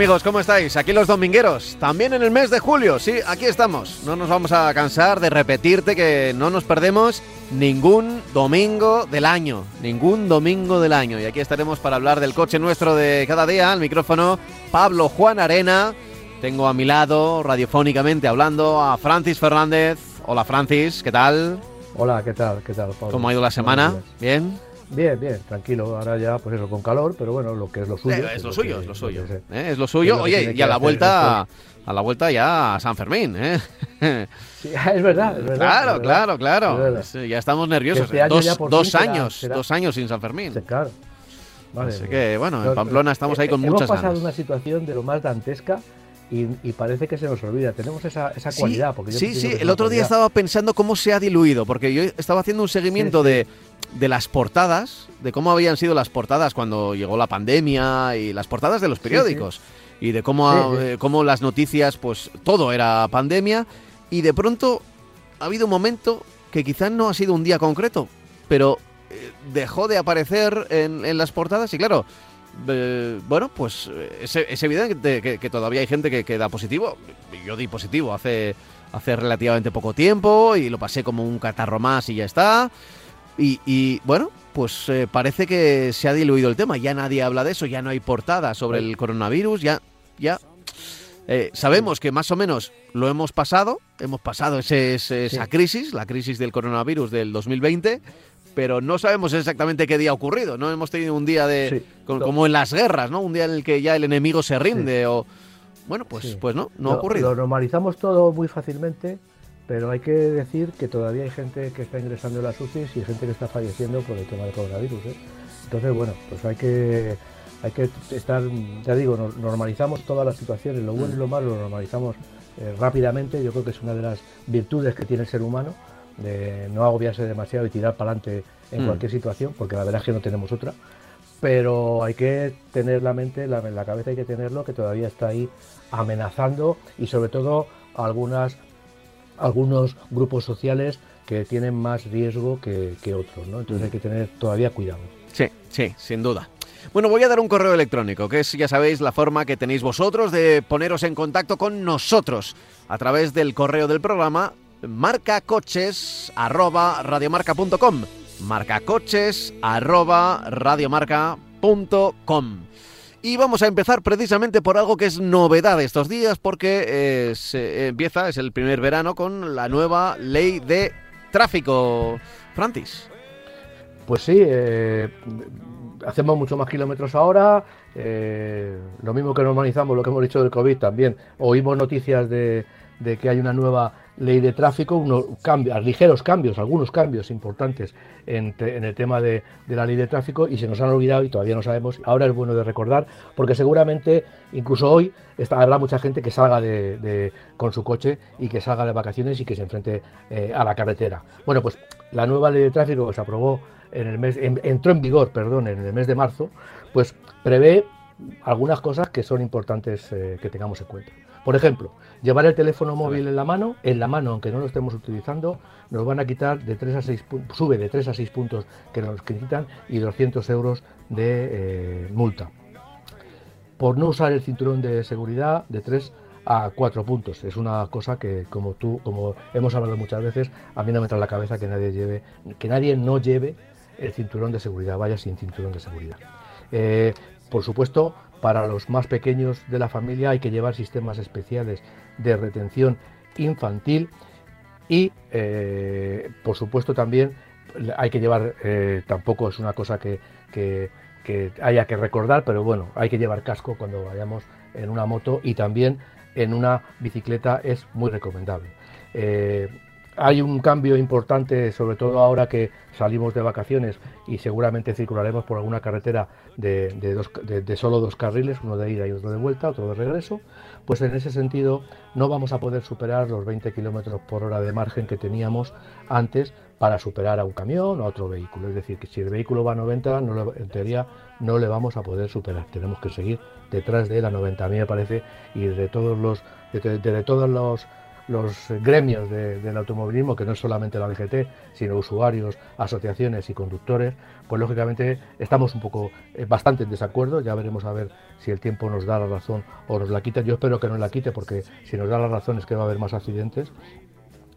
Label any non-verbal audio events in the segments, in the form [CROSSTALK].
amigos? ¿Cómo estáis? Aquí los domingueros, también en el mes de julio, sí, aquí estamos. No nos vamos a cansar de repetirte que no nos perdemos ningún domingo del año, ningún domingo del año. Y aquí estaremos para hablar del coche nuestro de cada día, al micrófono Pablo Juan Arena. Tengo a mi lado, radiofónicamente hablando, a Francis Fernández. Hola Francis, ¿qué tal? Hola, ¿qué tal? ¿Qué tal, Pablo? ¿Cómo ha ido la semana? ¿Bien? Bien, bien, tranquilo. Ahora ya, pues eso, con calor, pero bueno, lo que es lo suyo. Eh, es lo suyo, que- es lo suyo. que ¿eh? Es lo suyo. Es lo Oye, y a la vuelta, a la vuelta ya a San Fermín, ¿eh? Sí, [LAUGHS] es verdad, es verdad. Claro, es verdad. claro, claro. Es- ya estamos nerviosos. Este año dos ya por dos fin será- años, será- dos años sin San Fermín. Sí, claro. Vale, Así que, bueno, en Pamplona estamos ahí con eh, muchas Hemos pasado ganas. una situación de lo más dantesca y, y parece que se nos olvida. Tenemos esa, esa Sí, cualidad. Porque yo sí, sí, el otro día cualidad. estaba pensando cómo se ha diluido, porque yo estaba haciendo un seguimiento Sí, sí. De, las portadas, de cómo habían sido las portadas cuando llegó la pandemia y las portadas de los periódicos, y de cómo, Sí, eh, cómo las noticias, pues todo era pandemia, y de pronto ha habido un momento que quizás no ha sido un día concreto, pero eh, dejó de aparecer en, en las portadas y claro, eh, bueno, pues es, es evidente que, que todavía hay gente que, que da positivo. Yo di positivo hace, hace relativamente poco tiempo y lo pasé como un catarro más y ya está. Y, y, bueno, pues eh, parece que se ha diluido el tema. Ya nadie habla de eso, ya no hay portada sobre el coronavirus, ya, ya. eh, sabemos que más o menos lo hemos pasado, hemos pasado ese- ese- esa Sí. crisis, la crisis del coronavirus del 2020, pero no sabemos exactamente qué día ha ocurrido. No hemos tenido un día de Sí. como en las guerras, ¿no? Un día en el que ya el enemigo se rinde o bueno, pues pues no, no ha ocurrido. Lo normalizamos todo muy fácilmente, pero hay que decir que todavía hay gente que está ingresando en las UCIs y gente que está falleciendo por el tema del coronavirus. ¿eh? Entonces, bueno, pues hay que, hay que estar, ya digo, no- normalizamos todas las situaciones, lo bueno y lo malo lo normalizamos eh, rápidamente. Yo creo que es una de las virtudes que tiene el ser humano, de no agobiarse demasiado y tirar para adelante en Mm. cualquier situación, porque la verdad es que no tenemos otra pero hay que tener la mente, la, la cabeza hay que tenerlo, que todavía está ahí amenazando y sobre todo algunas, algunos grupos sociales que tienen más riesgo que, que otros, ¿no? Entonces hay que tener todavía cuidado. Sí, sí, sin duda. Bueno, voy a dar un correo electrónico, que es, ya sabéis, la forma que tenéis vosotros de poneros en contacto con nosotros a través del correo del programa marcacoches@radiomarca.com. marcacoches@radiomarca.com. Y vamos a empezar precisamente por algo que es novedad estos días, porque eh, se empieza, es el primer verano, con la nueva ley de tráfico. Francis. Pues sí, eh, hacemos mucho más kilómetros ahora, eh, lo mismo que normalizamos lo que hemos dicho del COVID también. Oímos noticias de, de que hay una nueva ley de tráfico, unos cambios, ligeros cambios, algunos cambios importantes en, el tema de, la ley de tráfico y se nos han olvidado y todavía no sabemos. Ahora es bueno de recordar porque seguramente incluso hoy está, habrá mucha gente que salga de, con su coche y que salga de vacaciones y que se enfrente eh, a la carretera. Bueno, pues la nueva ley de tráfico que se aprobó en el mes, en- entró en vigor, perdón, en el mes de marzo, pues prevé algunas cosas que son importantes eh, que tengamos en cuenta. Por ejemplo, llevar el teléfono móvil en la mano, en la mano aunque no lo estemos utilizando, nos van a quitar de 3 a 6 puntos, sube de 3 a 6 puntos que nos quitan y 200 euros de eh, multa. Por no usar el cinturón de seguridad de 3 a 4 puntos. Es una cosa que como tú, como hemos hablado muchas veces, a mí no me entra en la cabeza que nadie lleve, que nadie no lleve el cinturón de seguridad, vaya sin cinturón de seguridad. Eh, por supuesto, para los más pequeños de la familia hay que llevar sistemas especiales de retención infantil y, eh, por supuesto, también hay que llevar, eh, tampoco es una cosa que, haya que recordar, pero bueno, hay que llevar casco cuando vayamos en una moto y también en una bicicleta es muy recomendable. Eh, hay un cambio importante, sobre todo ahora que salimos de vacaciones y seguramente circularemos por alguna carretera de, solo dos carriles, uno de ida y otro de vuelta, otro de regreso, pues en ese sentido no vamos a poder superar los 20 kilómetros por hora de margen que teníamos antes para superar a un camión o a otro vehículo. Es decir, que si el vehículo va a 90, no en teoría no le vamos a poder superar. Tenemos que seguir detrás de él a 90. A mí me parece, y de todos los, de todos los los gremios del automovilismo, que no es solamente la DGT, sino usuarios, asociaciones y conductores, pues lógicamente estamos un poco eh, bastante en desacuerdo. Ya veremos a ver si el tiempo nos da la razón o nos la quita. Yo espero que no la quite, porque si nos da la razón es que va a haber más accidentes.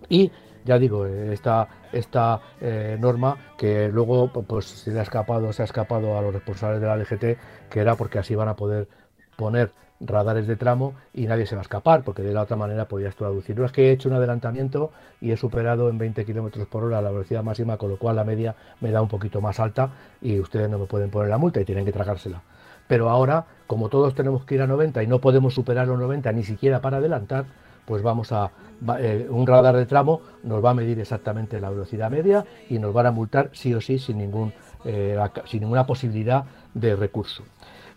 Y ya digo, eh, esta, esta eh, norma que luego pues se le ha escapado, se ha escapado a los responsables de la DGT, que era porque así van a poder poner radares de tramo y nadie se va a escapar, porque de la otra manera podías traducir. No es que he hecho un adelantamiento y he superado en 20 kilómetros por hora la velocidad máxima, con lo cual la media me da un poquito más alta y ustedes no me pueden poner la multa y tienen que tragársela. Pero ahora, como todos tenemos que ir a 90 y no podemos superar los 90 ni siquiera para adelantar, pues vamos a eh, un radar de tramo nos va a medir exactamente la velocidad media y nos van a multar sí o sí sin ningún eh, sin ninguna posibilidad de recurso.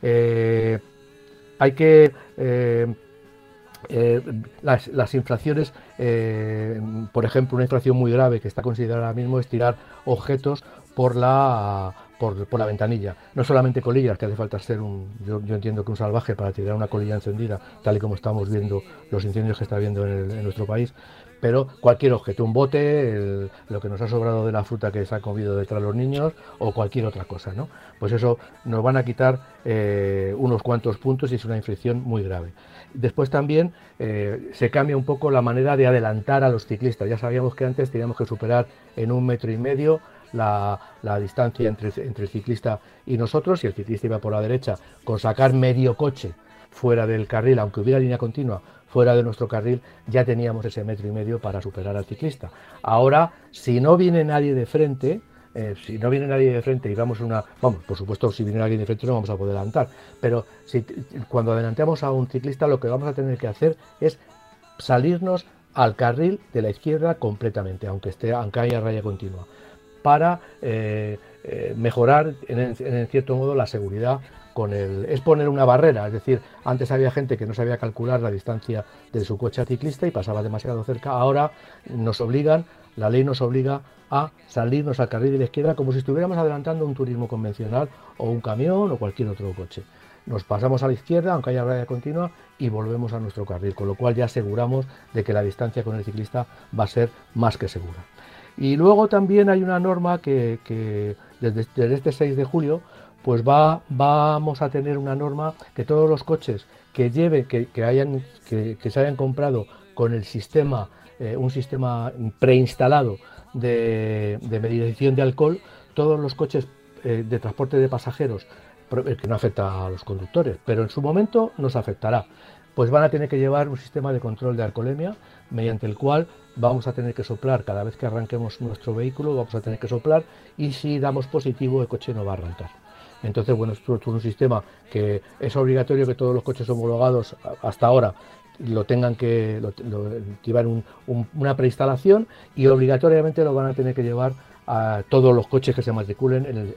Eh, hay que eh, eh, las, infracciones, eh, por ejemplo, una infracción muy grave que está considerada ahora mismo es tirar objetos por la por, la ventanilla. No solamente colillas, que hace falta ser un, yo, entiendo que un salvaje para tirar una colilla encendida, tal y como estamos viendo los incendios que está habiendo en nuestro país, pero cualquier objeto, un bote, lo que nos ha sobrado de la fruta que se ha comido detrás de los niños o cualquier otra cosa, ¿no? Pues eso nos van a quitar eh, unos cuantos puntos y es una infracción muy grave. Después también eh, se cambia un poco la manera de adelantar a los ciclistas. Ya sabíamos que antes teníamos que superar en un metro y medio la, distancia entre, el ciclista y nosotros, si el ciclista iba por la derecha, con sacar medio coche fuera del carril, aunque hubiera línea continua, fuera de nuestro carril, ya teníamos ese metro y medio para superar al ciclista. Ahora, si no viene nadie de frente, eh, si no viene nadie de frente y vamos una, vamos, por supuesto, si viene alguien de frente no vamos a poder adelantar, pero cuando adelantemos a un ciclista lo que vamos a tener que hacer es salirnos al carril de la izquierda completamente, aunque esté, aunque haya raya continua, para eh, eh, mejorar en, cierto modo la seguridad con el, es poner una barrera, es decir, antes había gente que no sabía calcular la distancia de su coche a ciclista y pasaba demasiado cerca, ahora nos obligan, la ley nos obliga a salirnos al carril de la izquierda como si estuviéramos adelantando un turismo convencional o un camión o cualquier otro coche. Nos pasamos a la izquierda, aunque haya raya continua, y volvemos a nuestro carril, con lo cual ya aseguramos de que la distancia con el ciclista va a ser más que segura. Y luego también hay una norma que, desde, este 6 de julio pues va, vamos a tener una norma que todos los coches que lleve, que, hayan, que, se hayan comprado con el sistema, eh, un sistema preinstalado de, de, medición de alcohol, todos los coches eh, de transporte de pasajeros, eh, que no afecta a los conductores, pero en su momento nos afectará, pues van a tener que llevar un sistema de control de alcoholemia mediante el cual vamos a tener que soplar cada vez que arranquemos nuestro vehículo, vamos a tener que soplar y si damos positivo el coche no va a arrancar. Entonces, bueno, esto es un sistema que es obligatorio que todos los coches homologados hasta ahora lo tengan que llevar una preinstalación y obligatoriamente lo van a tener que llevar a todos los coches que se matriculen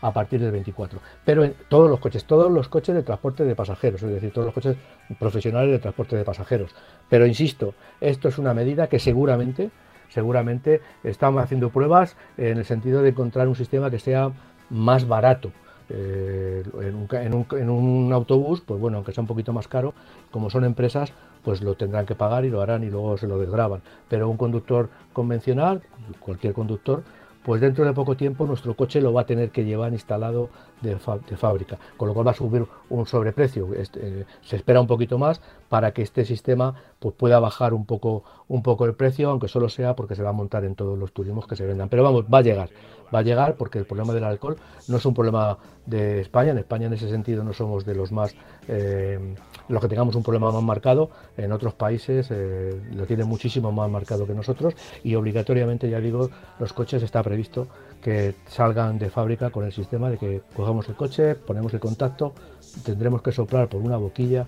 a partir del 24. Pero en todos los coches, todos los coches de transporte de pasajeros, es decir, todos los coches profesionales de transporte de pasajeros. Pero insisto, esto es una medida que seguramente, seguramente estamos haciendo pruebas en el sentido de encontrar un sistema que sea más barato eh, en, un, autobús, pues bueno, aunque sea un poquito más caro, como son empresas, pues lo tendrán que pagar y lo harán y luego se lo desgraban. Pero un conductor convencional, cualquier conductor, pues dentro de poco tiempo nuestro coche lo va a tener que llevar instalado de, fábrica, con lo cual va a subir un sobreprecio. Este, se espera un poquito más para que este sistema pues, pueda bajar un poco, un poco el precio, aunque solo sea porque se va a montar en todos los turismos que se vendan. Pero vamos, va a llegar va a llegar porque el problema del alcohol no es un problema de España. En España en ese sentido no somos de los más, eh, los que tengamos un problema más marcado. En otros países eh, lo tienen muchísimo más marcado que nosotros y obligatoriamente, ya digo, los coches está previsto que salgan de fábrica con el sistema de que cogemos el coche, ponemos el contacto, tendremos que soplar por una boquilla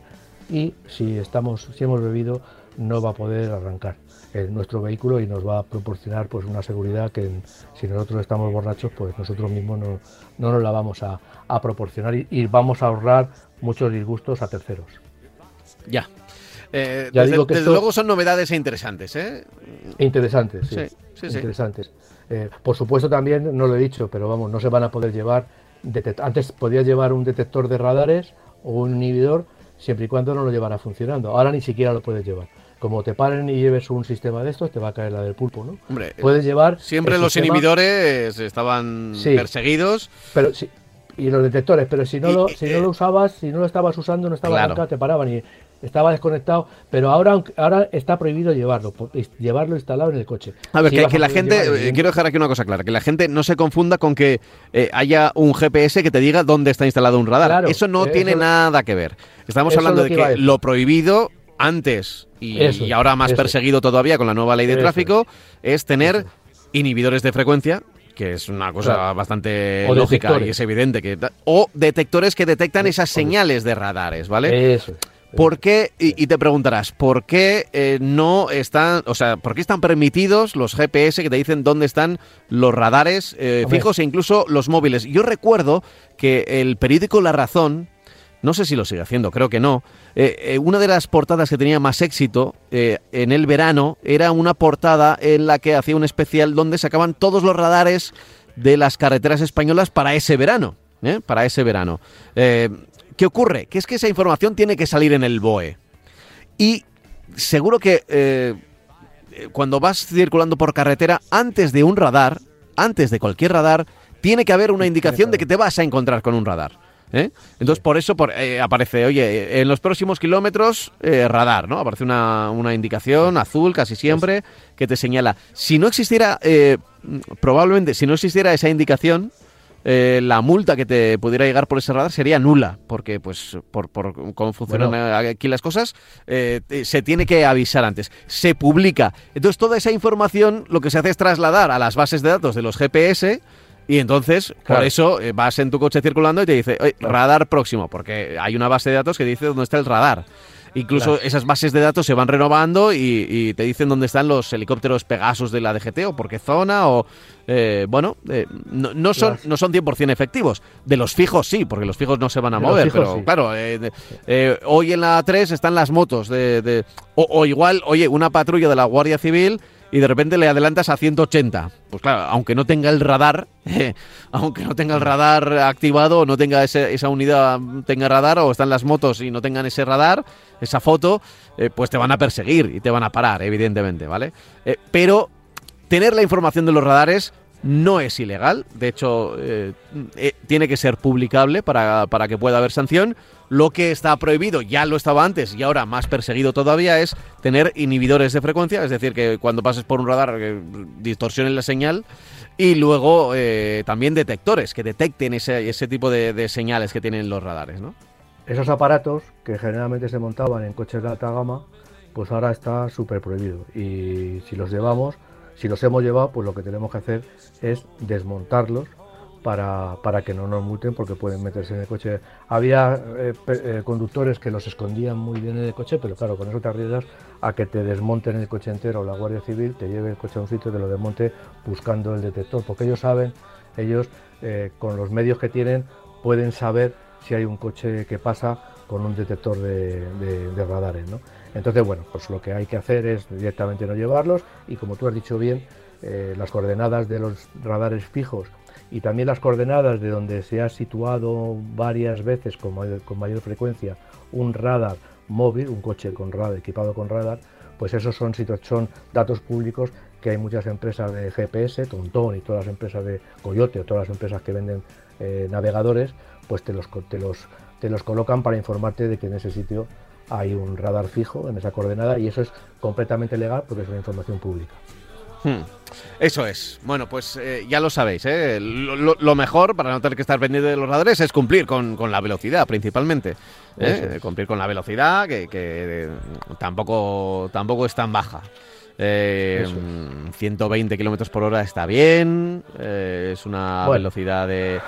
y si estamos, si hemos bebido, no va a poder arrancar en nuestro vehículo y nos va a proporcionar pues una seguridad que si nosotros estamos borrachos pues nosotros mismos no, no nos la vamos a, proporcionar y, vamos a ahorrar muchos disgustos a terceros. Ya. Eh, ya desde, digo que luego son novedades e interesantes, ¿eh? Interesantes, sí. sí, interesantes. Eh, por supuesto también, no lo he dicho, pero vamos, no se van a poder llevar... Antes podías llevar un detector de radares o un inhibidor siempre y cuando no lo llevara funcionando. Ahora ni siquiera lo puedes llevar como te paren y lleves un sistema de estos, te va a caer la del pulpo, ¿no? Hombre, puedes llevar. Siempre los inhibidores estaban perseguidos. Pero sí, y los detectores, pero si no, lo, si no lo usabas, si no lo estabas usando, no estaba claro. te paraban y estaba desconectado, pero ahora ahora está prohibido llevarlo, llevarlo instalado en el coche. A ver, que, la gente, eh, quiero dejar aquí una cosa clara, que la gente no se confunda con que eh, haya un GPS que te diga dónde está instalado un radar. eso no tiene nada que ver. Estamos hablando de que lo prohibido antes y, ahora más perseguido todavía con la nueva ley de tráfico es tener inhibidores de frecuencia que es una cosa bastante lógica y es evidente que o detectores que detectan esas señales de radares, ¿vale? Eso. ¿Por qué? Y, te preguntarás, ¿por qué eh, no están, o sea, por qué están permitidos los GPS que te dicen dónde están los radares eh, fijos e incluso los móviles? Yo recuerdo que el periódico La Razón no sé si lo sigue haciendo, creo que no. Eh, eh, una de las portadas que tenía más éxito eh, en el verano era una portada en la que hacía un especial donde sacaban todos los radares de las carreteras españolas para ese verano. Para ese verano. ¿Qué ocurre? Que es que esa información tiene que salir en el BOE. Y seguro que cuando vas circulando por carretera, antes de un radar, antes de cualquier radar, tiene que haber una indicación de que te vas a encontrar con un radar. ¿Eh? Entonces, por eso eh, aparece, oye, en los próximos kilómetros, eh, radar, ¿no? Aparece una, indicación azul casi siempre que te señala. Si no existiera, probablemente, si no existiera esa indicación, la multa que te pudiera llegar por ese radar sería nula, porque pues por, por cómo funcionan aquí las cosas, se tiene que avisar antes. Se publica. Entonces toda esa información lo que se hace es trasladar a las bases de datos de los GPS y entonces, por eso, eh, vas en tu coche circulando y te dice, radar próximo, porque hay una base de datos que dice dónde está el radar. Incluso esas bases de datos se van renovando y, te dicen dónde están los helicópteros Pegasus de la DGT o por qué zona o... Eh, bueno, eh, no, son, no son 100% efectivos. De los fijos sí, porque los fijos no se van a mover. Pero claro, hoy en la 3 están las motos de... o igual, oye, una patrulla de la Guardia Civil y de repente le adelantas a 180. Pues claro, aunque no tenga el radar, [LAUGHS] aunque no tenga el radar activado, no tenga esa unidad, tenga radar, o están las motos y no tengan ese radar, esa foto, eh, pues te van a perseguir y te van a parar, evidentemente, ¿vale? Eh, pero tener la información de los radares no es ilegal, de hecho eh, tiene que ser publicable para, para que pueda haber sanción. Lo que está prohibido, ya lo estaba antes y ahora más perseguido todavía, es tener inhibidores de frecuencia, es decir, que cuando pases por un radar que distorsionen la señal y luego eh, también detectores que detecten ese, ese tipo de, señales que tienen los radares, ¿no? Esos aparatos que generalmente se montaban en coches de alta gama, pues ahora está súper prohibido y si los llevamos, si los hemos llevado, pues lo que tenemos que hacer es desmontarlos para, para, que no nos multen porque pueden meterse en el coche. Había eh, eh, conductores que los escondían muy bien en el coche, pero claro, con eso te arriesgas a que te desmonten el coche entero o la Guardia Civil te lleve el coche a un sitio y te lo desmonte buscando el detector, porque ellos saben, ellos eh, con los medios que tienen pueden saber si hay un coche que pasa con un detector de, de radares. ¿no? Entonces, bueno, pues lo que hay que hacer es directamente no llevarlos y como tú has dicho bien, las coordenadas de los radares fijos y también las coordenadas de donde se ha situado varias veces con mayor, frecuencia un radar móvil, un coche con radar, equipado con radar, pues esos son, datos públicos que hay muchas empresas de GPS, Tontón y todas las empresas de Coyote o todas las empresas que venden eh, navegadores, pues te los colocan para informarte de que en ese sitio hay un radar fijo en esa coordenada y eso es completamente legal porque es una información pública. Hmm. Eso es. Bueno, pues eh, ya lo sabéis. ¿eh? Lo, mejor para no tener que estar pendiente de los radares es cumplir con, la velocidad, principalmente. ¿eh? Cumplir con la velocidad, que, tampoco, tampoco es tan baja. 120 kilómetros por hora está bien. es una velocidad de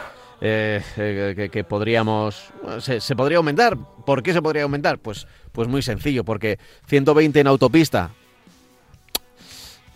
eh, eh, que, podríamos se, se, podría aumentar. ¿Por qué se podría aumentar? Pues, pues muy sencillo, porque 120 en autopista,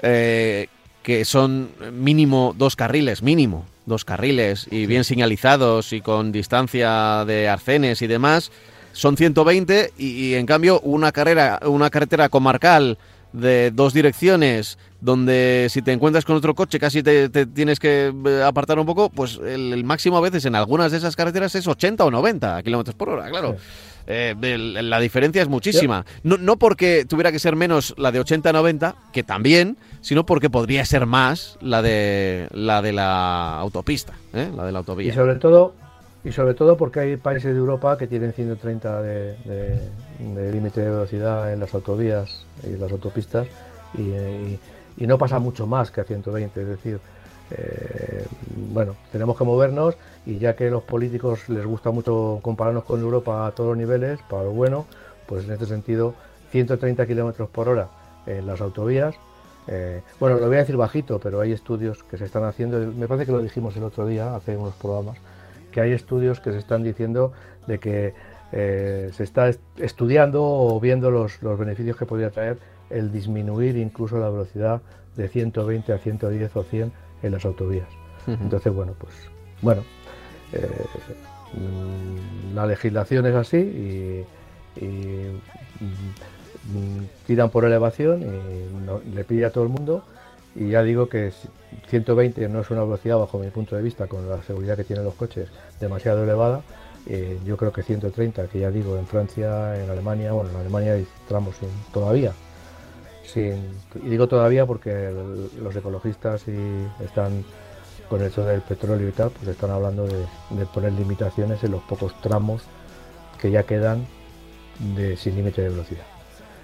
eh, que son mínimo dos carriles, mínimo dos carriles y bien señalizados y con distancia de arcenes y demás, son 120 y, en cambio una carrera, una carretera comarcal de dos direcciones donde si te encuentras con otro coche casi te, tienes que eh, apartar un poco, pues el, máximo a veces en algunas de esas carreteras es 80 o 90 kilómetros por hora, claro. Eh, la diferencia es muchísima. No, no porque tuviera que ser menos la de 80-90, que también, sino porque podría ser más la de la de la autopista, ¿eh? la de la autovía. Y sobre todo, y sobre todo porque hay países de Europa que tienen 130 de, límite de velocidad en las autovías y las autopistas y, no pasa mucho más que a 120, es decir, eh, bueno, tenemos que movernos y ya que a los políticos les gusta mucho compararnos con Europa a todos los niveles, para lo bueno, pues en este sentido 130 kilómetros por hora en las autovías. Eh, bueno, lo voy a decir bajito, pero hay estudios que se están haciendo, me parece que lo dijimos el otro día, hace unos programas, que hay estudios que se están diciendo de que eh, se está estudiando o viendo los, los beneficios que podría traer el disminuir incluso la velocidad de 120 a 110 o 100 en las autovías. Entonces, bueno, pues bueno, eh, la legislación es así y, mm, tiran por elevación y le pide a todo el mundo y ya digo que 120 no es una velocidad bajo mi punto de vista con la seguridad que tienen los coches demasiado elevada eh, yo creo que 130 que ya digo en Francia en Alemania bueno en Alemania hay tramos todavía y digo todavía porque los ecologistas y están con eso del petróleo y tal, pues están hablando de, poner limitaciones en los pocos tramos que ya quedan de, sin límite de velocidad.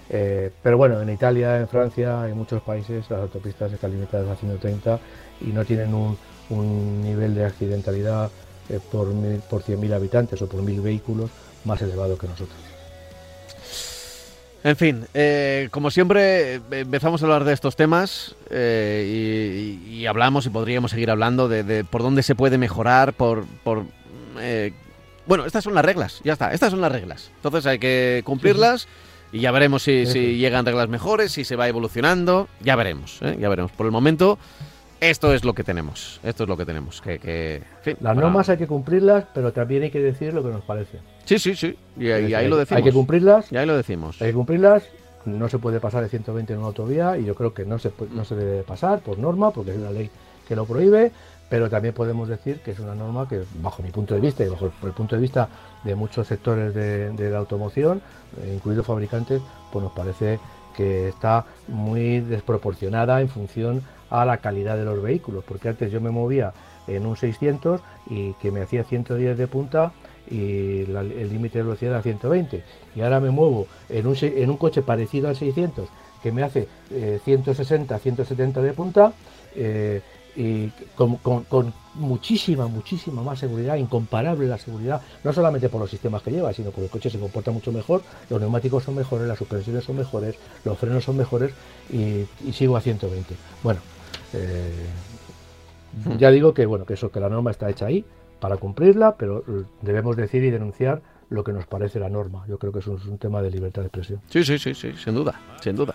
Eh, pero bueno, en Italia, en Francia, en muchos países las autopistas están limitadas a 130 y no tienen un, nivel de accidentalidad eh, por, por 100.000 habitantes o por 1.000 vehículos más elevado que nosotros. En fin, eh, como siempre, empezamos a hablar de estos temas eh, y, hablamos y podríamos seguir hablando de, por dónde se puede mejorar, por... por eh, bueno, estas son las reglas, ya está, estas son las reglas. Entonces hay que cumplirlas y ya veremos si, si, llegan reglas mejores, si se va evolucionando, ya veremos, ya veremos. Por el momento esto es lo que tenemos. Esto es lo que tenemos. Que, Las normas hay que cumplirlas, pero también hay que decir lo que nos parece. Sí, sí, sí. Y, ahí, lo decimos. Hay que cumplirlas. Y ahí lo decimos. Hay que cumplirlas. No se puede pasar de 120 en una autovía y yo creo que no se, no se debe pasar por norma, porque es una ley que lo prohíbe. Pero también podemos decir que es una norma que, bajo mi punto de vista y bajo el, punto de vista de muchos sectores de, la automoción, eh, incluidos fabricantes, pues nos parece que está muy desproporcionada en función a la calidad de los vehículos, porque antes yo me movía en un 600 y que me hacía 110 de punta y el límite de velocidad era 120 y ahora me muevo en un, en un coche parecido al 600 que me hace 160, eh, 170 de punta eh, y con, muchísima, muchísima más seguridad, incomparable la seguridad, no solamente por los sistemas que lleva, sino porque el coche se comporta mucho mejor, los neumáticos son mejores, las suspensiones son mejores, los frenos son mejores y, y sigo a 120. Bueno, eh, ya digo que bueno que eso que la norma está hecha ahí para cumplirla, pero debemos decir y denunciar lo que nos parece la norma. Yo creo que eso es un tema de libertad de expresión. Sí, sí, sí, sí, sin duda, sin duda.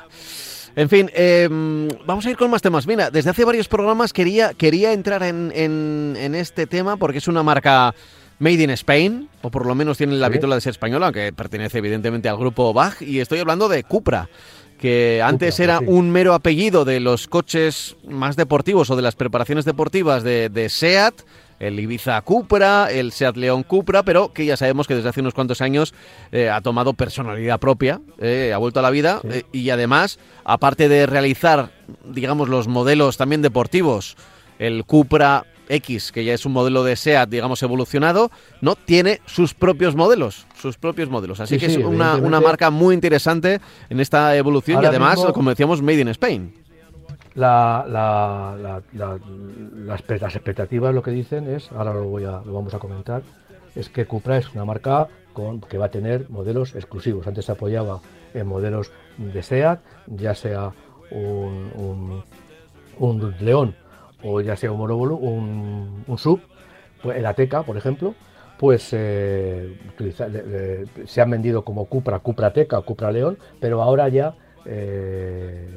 En fin, em, vamos a ir con más temas. Mira, desde hace varios programas quería, quería entrar en, en, este tema porque es una marca Made in Spain, o por lo menos tiene la vitola de ser española, aunque pertenece evidentemente al grupo Bach, y estoy hablando de Cupra que antes era un mero apellido de los coches más deportivos o de las preparaciones deportivas de, SEAT, el Ibiza Cupra, el Seat León Cupra, pero que ya sabemos que desde hace unos cuantos años eh, ha tomado personalidad propia, eh, ha vuelto a la vida eh, y además, aparte de realizar, digamos, los modelos también deportivos, el Cupra X, que ya es un modelo de SEAT, digamos, evolucionado, no tiene sus propios modelos, sus propios modelos. Así que es una, una, marca muy interesante en esta evolución y además, como decíamos, Made in Spain. La, la, las expectativas lo que dicen es, ahora lo, voy a, lo vamos a comentar, es que Cupra es una marca con, que va a tener modelos exclusivos. Antes se apoyaba en modelos de SEAT, ya sea un, un, un León o ya sea un, un, un sub, pues, el Ateca, por ejemplo, pues eh, se han vendido como Cupra, Cupra Teca, Cupra León, pero ahora ya eh,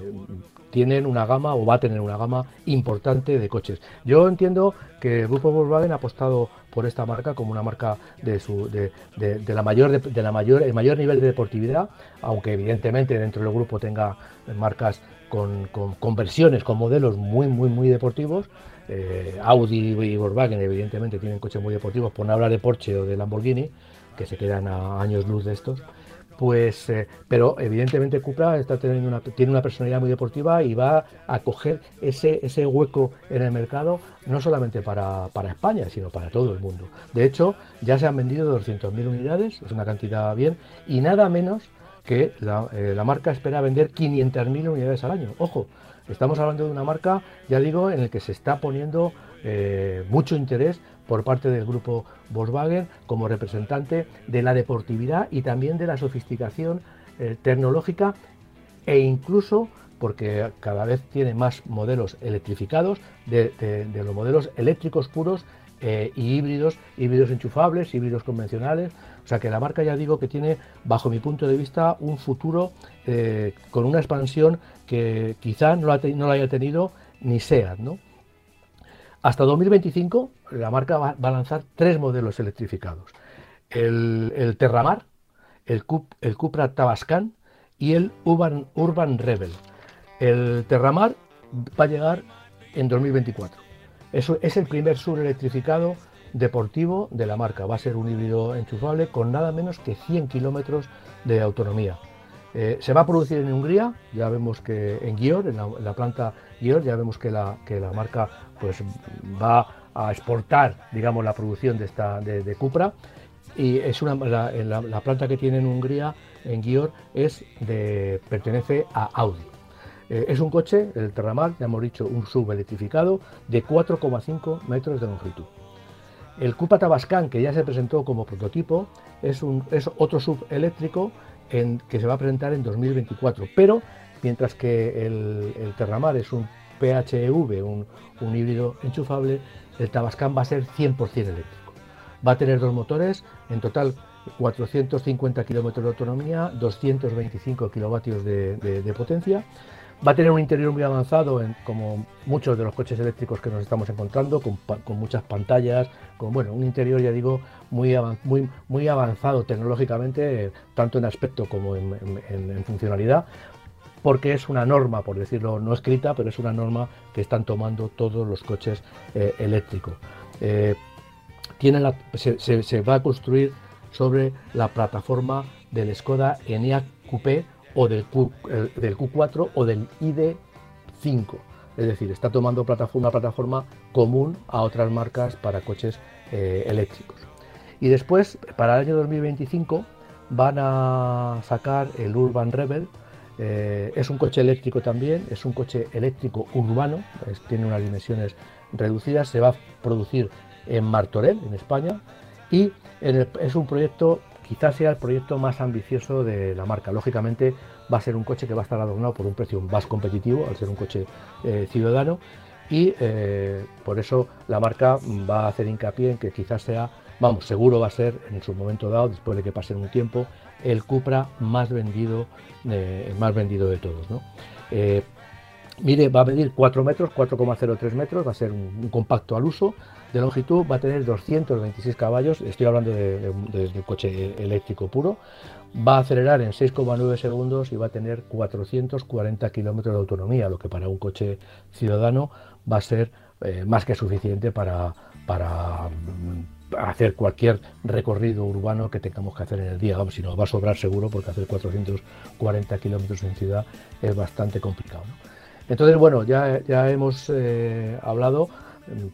tienen una gama o va a tener una gama importante de coches. Yo entiendo que el grupo Volkswagen ha apostado por esta marca como una marca de, su, de, la mayor, de, la mayor, el mayor nivel de deportividad, aunque evidentemente dentro del grupo tenga marcas con, con, versiones, con modelos muy, muy, muy deportivos. Eh, Audi y Volkswagen evidentemente tienen coches muy deportivos, por no hablar de Porsche o de Lamborghini, que se quedan a años luz de estos. Pues eh, pero evidentemente Cupra está teniendo una, tiene una personalidad muy deportiva y va a coger ese, ese hueco en el mercado no solamente para, España sino para todo el mundo. De hecho ya se han vendido 200.000 unidades es una cantidad bien y nada menos que la, eh, la marca espera vender 500.000 unidades al año ojo estamos hablando de una marca ya digo en el que se está poniendo eh, mucho interés por parte del grupo Volkswagen como representante de la deportividad y también de la sofisticación eh, tecnológica e incluso porque cada vez tiene más modelos electrificados, de, los modelos eléctricos puros y híbridos, híbridos enchufables, híbridos convencionales. O sea que la marca ya digo que tiene, bajo mi punto de vista, un futuro con una expansión que quizá no la, no la haya tenido ni SEAT, ¿no? Hasta 2025 la marca va, a lanzar tres modelos electrificados. El, Terramar, el, Cupra Tabascan y el Urban, Rebel. El Terramar va a llegar en 2024. Eso es el primer sur electrificado deportivo de la marca. Va a ser un híbrido enchufable con nada menos que 100 kilómetros de autonomía. Eh, se va a producir en Hungría, ya vemos que en Gior, en la, planta Gior, ya vemos que la, que la marca pues, va a exportar, digamos, la producción de, esta, de, Cupra. Y es una, la, planta que tiene en Hungría, en Gior, es de, pertenece a Audi. Eh, es un coche, el Terramar, ya hemos dicho, un sub electrificado de 4,5 metros de longitud. El Cupra Tabascan, que ya se presentó como prototipo, es, otro sub eléctrico que se va a presentar en 2024. Pero mientras que el, Terramar es un PHEV, un, híbrido enchufable, el Tabascan va a ser 100% eléctrico. Va a tener dos motores, en total 450 kilómetros de autonomía, 225 kilovatios de potencia Va a tener un interior muy avanzado, como muchos de los coches eléctricos que nos estamos encontrando, con, muchas pantallas, con bueno, un interior, ya digo, muy, avanzado tecnológicamente, tanto en aspecto como en, funcionalidad, porque es una norma, por decirlo no escrita, pero es una norma que están tomando todos los coches eh, eléctricos. Eh, se, va a construir sobre la plataforma del Skoda Enyaq Coupé o del, Q, del Q4 o del ID5. Es decir, está tomando una plataforma común a otras marcas para coches eh, eléctricos. Y después, para el año 2025, van a sacar el Urban Rebel. Eh, es un coche eléctrico también, es un coche eléctrico urbano, tiene unas dimensiones reducidas, se va a producir en Martorell, en España, y es un proyecto quizás sea el proyecto más ambicioso de la marca. Lógicamente va a ser un coche que va a estar adornado por un precio más competitivo, al ser un coche eh, ciudadano, y eh, por eso la marca va a hacer hincapié en que quizás sea, vamos, seguro va a ser en su momento dado, después de que pase un tiempo, el Cupra más vendido, eh, más vendido de todos. mire, va a medir 4 metros, 4,03 metros, va a ser un compacto al uso, de longitud va a tener 226 caballos, estoy hablando de, coche eléctrico puro, va a acelerar en 6,9 segundos y va a tener 440 kilómetros de autonomía, lo que para un coche ciudadano va a ser eh, más que suficiente para, para mm, hacer cualquier recorrido urbano que tengamos que hacer en el día. Vamos, si no, va a sobrar seguro porque hacer 440 kilómetros en ciudad es bastante complicado. Entonces, bueno, ya, ya hemos eh, hablado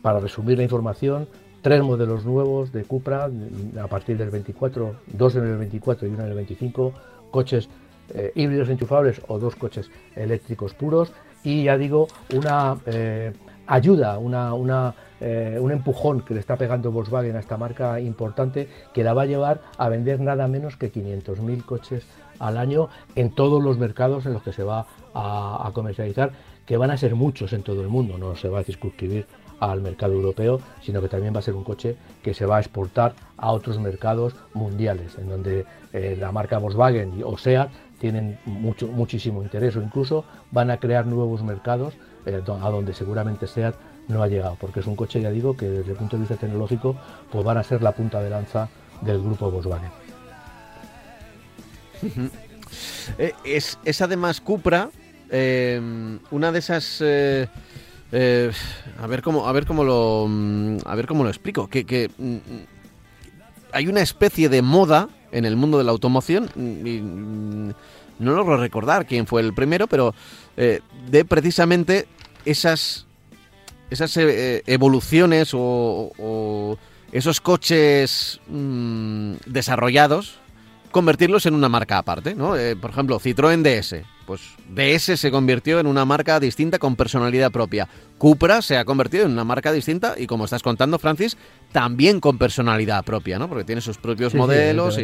para resumir la información, tres modelos nuevos de Cupra a partir del 24, dos en el 24 y uno en el 25, coches eh, híbridos enchufables o dos coches eléctricos puros. Y ya digo, una eh, ayuda, una, eh, un empujón que le está pegando Volkswagen a esta marca importante que la va a llevar a vender nada menos que 500.000 coches al año en todos los mercados en los que se va a, a comercializar, que van a ser muchos en todo el mundo, no se va a circunscribir al mercado europeo, sino que también va a ser un coche que se va a exportar a otros mercados mundiales, en donde eh, la marca Volkswagen o SEAT tienen mucho, muchísimo interés o incluso van a crear nuevos mercados eh, a donde seguramente SEAT no ha llegado, porque es un coche, ya digo, que desde el punto de vista tecnológico pues van a ser la punta de lanza del grupo Volkswagen. Eh, es, es, además Cupra una de esas a ver cómo a ver cómo lo mm, a ver cómo lo explico que, mm, hay una especie de moda en el mundo de la automoción. Mm, no logro recordar quién fue el primero, pero eh, de precisamente esas, esas eh, evoluciones o, esos coches desarrollados, convertirlos en una marca aparte. ¿no? Eh, por ejemplo, Citroën DS. Pues DS se convirtió en una marca distinta con personalidad propia. Cupra se ha convertido en una marca distinta y como estás contando, Francis, también con personalidad propia, ¿no? Porque tiene sus propios modelos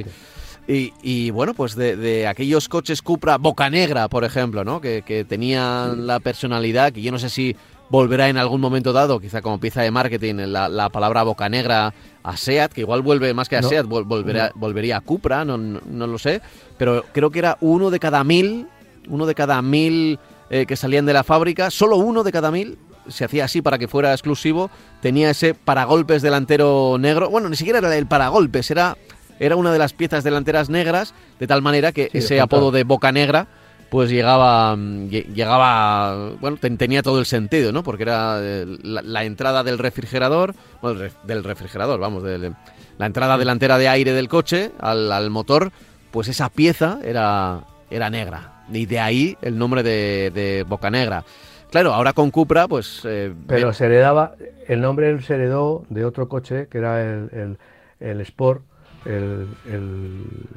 y, y, bueno, pues de, aquellos coches Cupra Boca Negra, por ejemplo, ¿no? Que, que tenían la personalidad, que yo no sé si volverá en algún momento dado, quizá como pieza de marketing, la, la palabra Boca Negra a SEAT, que igual vuelve más que a SEAT, volverá, volvería a Cupra, no, no, lo sé, pero creo que era uno de cada mil, uno de cada mil eh, que salían de la fábrica, solo uno de cada mil se hacía así para que fuera exclusivo, tenía ese paragolpes delantero negro. Bueno, ni siquiera era el paragolpes, era, era una de las piezas delanteras negras, de tal manera que ese apodo de boca negra pues llegaba, llegaba, bueno, tenía todo el sentido, ¿no? Porque era eh, la, entrada del refrigerador, bueno, del refrigerador, vamos, de, la entrada delantera de aire del coche al, al, motor, pues esa pieza era, era negra. Y de ahí el nombre de, de Boca Negra. Claro, ahora con Cupra, pues... Eh, Pero se heredaba, el nombre se heredó de otro coche, que era el, el, Sport, el,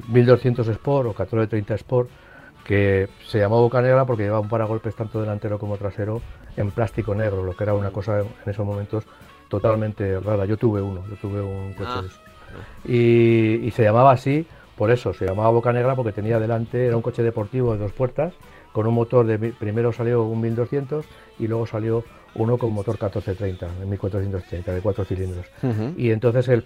1200 Sport o 1430 Sport, que se llamó Boca Negra porque llevaba un paragolpes tanto delantero como trasero en plástico negro, lo que era una cosa en esos momentos totalmente rara. Yo tuve uno, yo tuve un coche ah. de eso. Y, y, se llamaba así, por eso, se llamaba Boca Negra porque tenía delante, era un coche deportivo de dos puertas, con un motor de primero salió un 1200 y luego salió uno con motor 1430, en 1430, de cuatro cilindros. Y entonces el,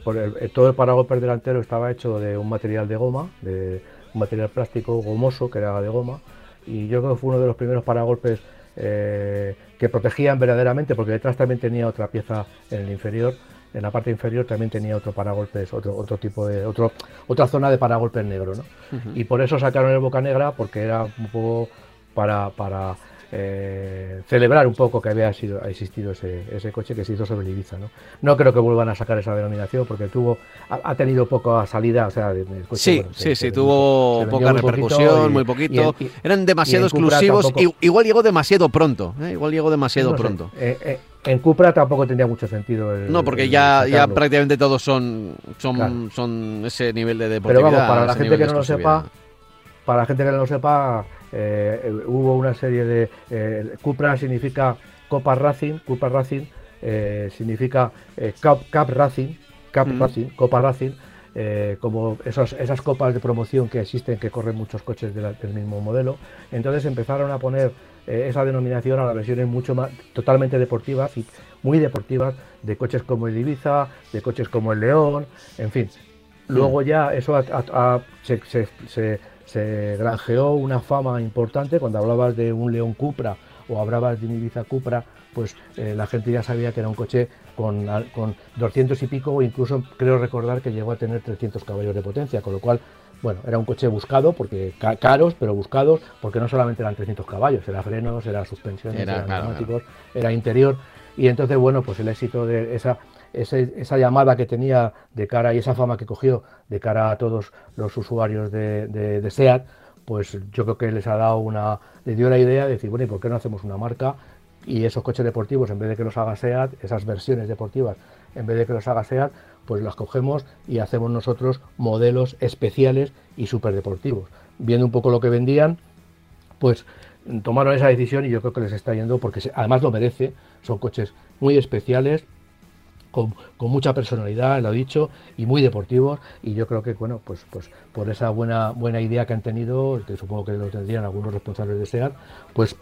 todo el paragolpes delantero estaba hecho de un material de goma, de un material plástico gomoso que era de goma. Y yo creo que fue uno de los primeros paragolpes eh, que protegían verdaderamente, porque detrás también tenía otra pieza en el inferior. En la parte inferior también tenía otro paragolpes, otro, otro tipo de, otro, otra zona de paragolpes negro, ¿no? Y por eso sacaron el boca negra, porque era un poco para, para eh, celebrar un poco que había sido, existido ese, ese, coche que se hizo sobre Ibiza. ¿no? no creo que vuelvan a sacar esa denominación porque tuvo ha, tenido poca salida. O sea, sí, sí, sí, tuvo poca repercusión, muy poquito. Eran demasiado exclusivos. Igual llegó demasiado pronto. ¿eh? Igual llegó demasiado pronto. Eh, en Cupra tampoco tendría mucho sentido. no, porque ya, ya prácticamente todos son, son, son ese nivel de deportividad. Pero vamos, para la gente que no lo sepa, para la gente que no lo sepa, eh, hubo una serie de... Eh, Cupra significa Copa Racing, Cupra Racing eh, significa Cup, Racing, Cup mm. Racing, Copa Racing, como esos, esas copas de promoción que existen, que corren muchos coches del mismo modelo. Entonces empezaron a poner esa denominación a las versiones mucho más totalmente deportivas y muy deportivas de coches como el Ibiza, de coches como el León, en fin. Mm. Luego ya eso se, se granjeó una fama importante. Cuando hablabas de un León Cupra o hablabas de un Ibiza Cupra, pues eh, la gente ya sabía que era un coche con, con 200 y pico o incluso creo recordar que llegó a tener 300 caballos de potencia, con lo cual, bueno, era un coche buscado, porque caros, pero buscados, porque no solamente eran 300 caballos, era frenos, era suspensiones, era, neumáticos, era interior. Y entonces, bueno, pues el éxito de esa esa llamada que tenía de cara y esa fama que cogió de cara a todos los usuarios de, SEAT, pues yo creo que les ha dado una, le dio la idea de decir, bueno, ¿y por qué no hacemos una marca? Y esos coches deportivos, en vez de que los haga SEAT, esas versiones deportivas, en vez de que los haga SEAT, pues las cogemos y hacemos nosotros modelos especiales y súper deportivos. Viendo un poco lo que vendían, pues tomaron esa decisión y yo creo que les está yendo porque además lo merece. Son coches muy especiales, con, mucha personalidad, lo he dicho, y muy deportivos. Y yo creo que, bueno, pues, pues por esa buena, buena idea que han tenido, que supongo que lo tendrían algunos responsables de SEAT, pues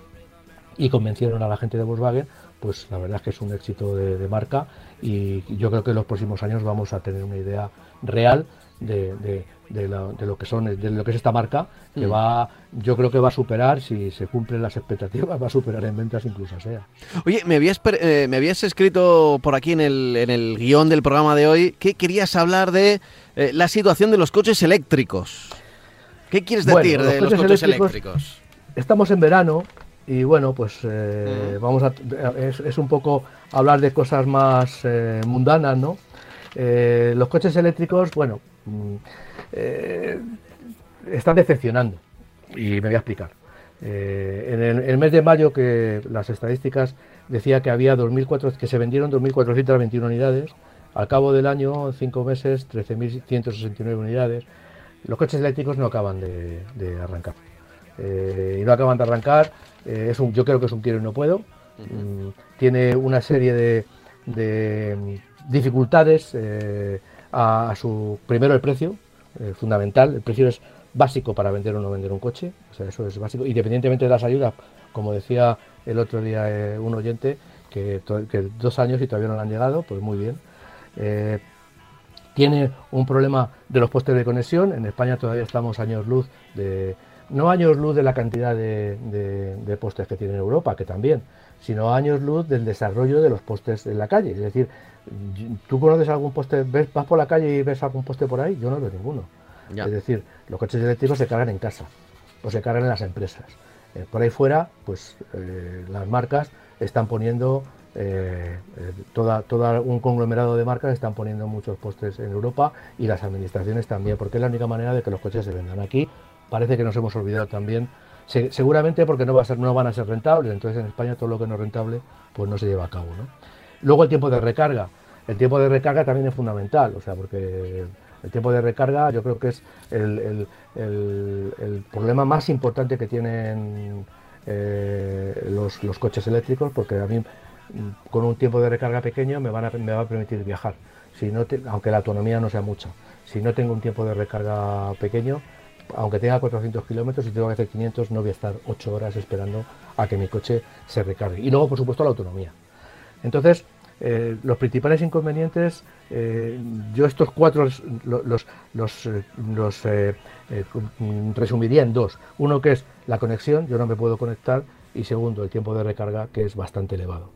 y convencieron a la gente de Volkswagen, pues la verdad es que es un éxito de, marca y yo creo que en los próximos años vamos a tener una idea real de, lo que son de lo que es esta marca que mm. va yo creo que va a superar si se cumplen las expectativas [LAUGHS] va a superar en ventas incluso sea oye me habías eh, me habías escrito por aquí en el, en el guion del programa de hoy que querías hablar de eh, la situación de los coches eléctricos qué quieres decir de los coches eléctricos estamos en verano y bueno, pues eh, vamos a, es, un poco hablar de cosas más eh, mundanas, ¿no? Eh, los coches eléctricos, bueno, mm, están decepcionando y me voy a explicar. en el, mes de mayo que las estadísticas decía que había 2.400, que se vendieron 2.421 unidades, al cabo del año, cinco meses, 13.169 unidades. Los coches eléctricos no acaban de, de arrancar. y no acaban de arrancar eh, es un, yo creo que es un quiero y no puedo. Mm, tiene una serie de, mm, dificultades eh, a, su primero el precio, eh, fundamental. El precio es básico para vender o no vender un coche. O sea, eso es básico. Independientemente de las ayudas, como decía el otro día un oyente, que, dos años y todavía no le han llegado, pues muy bien. tiene un problema de los postes de conexión. En España todavía estamos años luz de, no años luz de la cantidad de, postes que tiene Europa, que también, sino años luz del desarrollo de los postes en la calle. Es decir, ¿tú conoces algún poste, ves, vas por la calle y ves algún poste por ahí? Yo no veo ninguno. Es decir, los coches eléctricos se cargan en casa o se cargan en las empresas. Eh, por ahí fuera, pues eh, las marcas están poniendo eh, toda, toda un conglomerado de marcas están poniendo muchos postes en Europa y las administraciones también, porque es la única manera de que los coches se vendan aquí parece que nos hemos olvidado también, seguramente porque no, va a ser, no van a ser rentables, entonces en España todo lo que no es rentable pues no se lleva a cabo. Luego el tiempo de recarga, el tiempo de recarga también es fundamental, o sea, porque el tiempo de recarga yo creo que es el, problema más importante que tienen eh, los, coches eléctricos, porque a mí con un tiempo de recarga pequeño me va a permitir viajar, si no aunque la autonomía no sea mucha. Si no tengo un tiempo de recarga pequeño, aunque tenga 400 kilómetros y tengo que hacer 500, no voy a estar 8 horas esperando a que mi coche se recargue. Y luego, por supuesto, la autonomía. Entonces, eh, los principales inconvenientes, eh, yo estos cuatro los, eh, resumiría en dos. Uno que es la conexión, yo no me puedo conectar, y segundo, el tiempo de recarga, que es bastante elevado.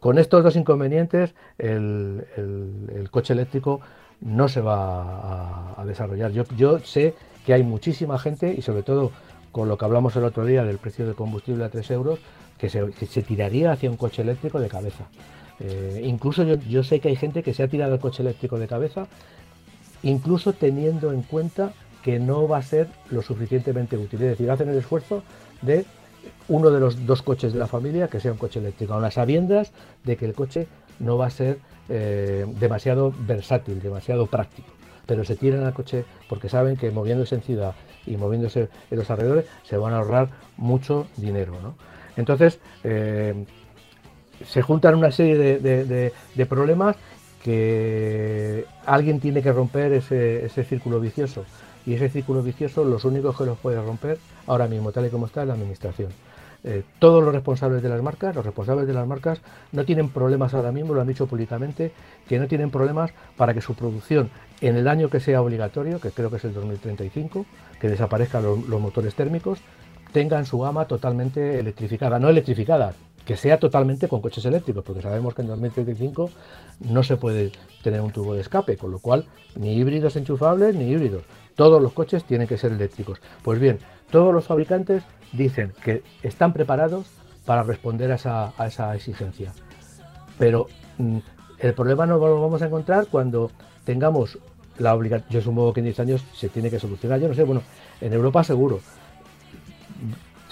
con estos dos inconvenientes, el coche eléctrico no se va a, desarrollar. Yo, sé que hay muchísima gente y sobre todo con lo que hablamos el otro día del precio del combustible a 3 euros, que se, tiraría hacia un coche eléctrico de cabeza. Eh, incluso yo, yo, sé que hay gente que se ha tirado el coche eléctrico de cabeza, incluso teniendo en cuenta que no va a ser lo suficientemente útil. Es decir, hacen el esfuerzo de uno de los dos coches de la familia que sea un coche eléctrico, a las sabiendas de que el coche no va a ser eh, demasiado versátil, demasiado práctico. Pero se tiran al coche porque saben que moviéndose en ciudad y moviéndose en los alrededores se van a ahorrar mucho dinero. Entonces, eh, se juntan una serie de, problemas que alguien tiene que romper ese, ese, círculo vicioso. Y ese círculo vicioso, los únicos que los puede romper ahora mismo, tal y como está, es la administración. Eh, todos los responsables de las marcas, los responsables de las marcas no tienen problemas ahora mismo, lo han dicho públicamente, que no tienen problemas para que su producción en el año que sea obligatorio, que creo que es el 2035, que desaparezcan los, motores térmicos, tengan su gama totalmente electrificada, no electrificada, que sea totalmente con coches eléctricos, porque sabemos que en 2035 no se puede tener un tubo de escape, con lo cual ni híbridos enchufables ni híbridos. Todos los coches tienen que ser eléctricos. Pues bien, todos los fabricantes dicen que están preparados para responder a esa, exigencia. Pero mm, el problema no lo vamos a encontrar cuando tengamos la obligación, yo supongo que en 10 años se tiene que solucionar, yo no sé, bueno, en Europa seguro.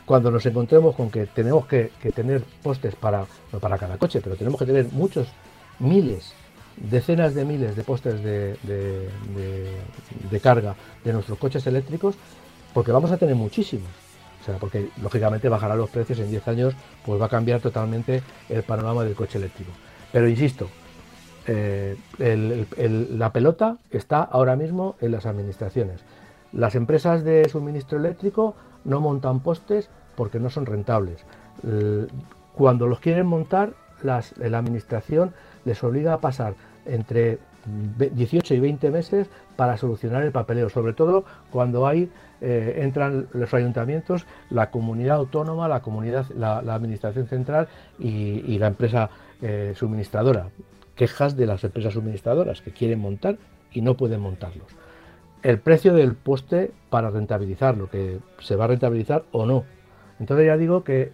Cuando nos encontremos con que tenemos que, tener postes para, no para cada coche, pero tenemos que tener muchos, miles, decenas de miles de postes de carga de nuestros coches eléctricos, porque vamos a tener muchísimos. O sea, porque lógicamente bajará los precios en 10 años, pues va a cambiar totalmente el panorama del coche eléctrico. Pero insisto, eh, la pelota está ahora mismo en las administraciones. Las empresas de suministro eléctrico no montan postes porque no son rentables. cuando los quieren montar, la administración les obliga a pasar entre 18 y 20 meses para solucionar el papeleo, sobre todo cuando hay eh, entran los ayuntamientos, la comunidad autónoma, la comunidad, la, administración central y, la empresa eh, suministradora. Quejas de las empresas suministradoras que quieren montar y no pueden montarlos. El precio del poste para rentabilizarlo, que se va a rentabilizar o no. Entonces ya digo que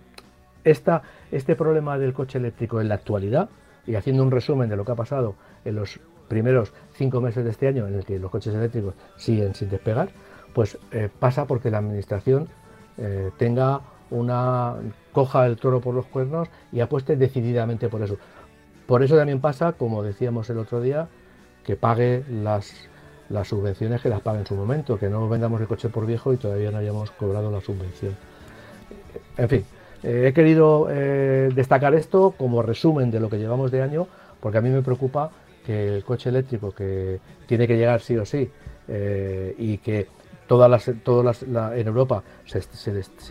esta, este problema del coche eléctrico en la actualidad, y haciendo un resumen de lo que ha pasado en los primeros cinco meses de este año en el que los coches eléctricos siguen sin despegar, pues eh, pasa porque la administración eh, tenga una coja el toro por los cuernos y apueste decididamente por eso. Por eso también pasa, como decíamos el otro día, que pague las, subvenciones que las pague en su momento, que no vendamos el coche por viejo y todavía no hayamos cobrado la subvención. En fin, eh, he querido destacar esto como resumen de lo que llevamos de año, porque a mí me preocupa que el coche eléctrico que tiene que llegar sí o sí y que todas las, todas en Europa se,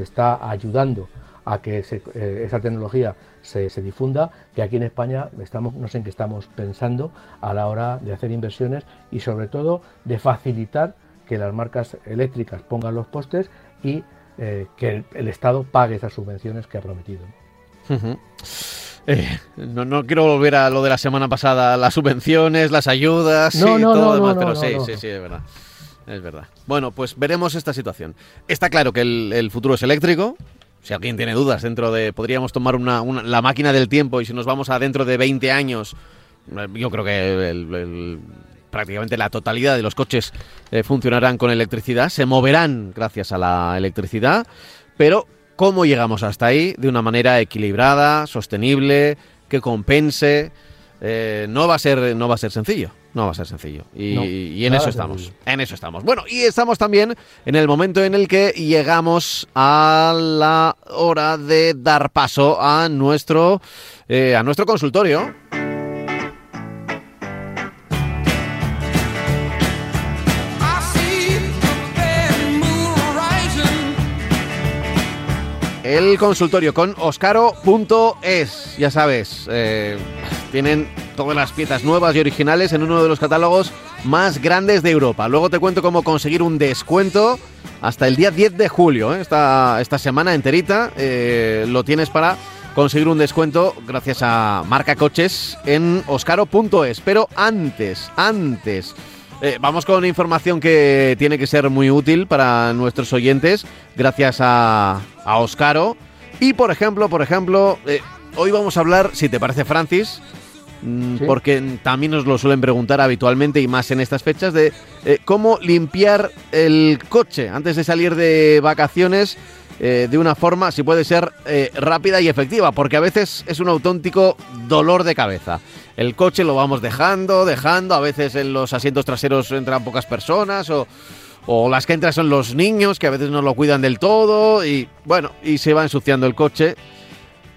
está ayudando a que eh, esa tecnología se, difunda, que aquí en España estamos, no sé en qué estamos pensando a la hora de hacer inversiones y sobre todo de facilitar que las marcas eléctricas pongan los postes y eh, que el, Estado pague esas subvenciones que ha prometido. Eh, no, no quiero volver a lo de la semana pasada, las subvenciones, las ayudas y todo demás, pero sí, sí, sí, es verdad. Es verdad. Bueno, pues veremos esta situación. Está claro que el, futuro es eléctrico. Si alguien tiene dudas dentro de... Podríamos tomar una, la máquina del tiempo y si nos vamos a dentro de 20 años, eh, yo creo que prácticamente la totalidad de los coches eh, funcionarán con electricidad, se moverán gracias a la electricidad, pero ¿Cómo llegamos hasta ahí? De una manera equilibrada, sostenible, que compense. Eh, no va a ser, no va a ser sencillo. No va a ser sencillo. Y, en eso estamos. En eso estamos. Bueno, y estamos también en el momento en el que llegamos a la hora de dar paso a nuestro, eh, a nuestro consultorio. El consultorio con oscaro.es. Ya sabes, eh, tienen todas las piezas nuevas y originales en uno de los catálogos más grandes de Europa. Luego te cuento cómo conseguir un descuento hasta el día 10 de julio. ¿eh? Esta, esta semana enterita eh, lo tienes para conseguir un descuento gracias a Marca Coches en oscaro.es. Pero antes, antes eh, vamos con información que tiene que ser muy útil para nuestros oyentes, gracias a, a Oscaro. Y por ejemplo, por ejemplo, eh, hoy vamos a hablar, si te parece, Francis, mm, porque también nos lo suelen preguntar habitualmente y más en estas fechas, de eh, cómo limpiar el coche antes de salir de vacaciones de una forma, si puede ser, rápida y efectiva, porque a veces es un auténtico dolor de cabeza el coche lo vamos dejando, dejando, a veces en los asientos traseros entran pocas personas o, las que entran son los niños que a veces no lo cuidan del todo y bueno, y se va ensuciando el coche.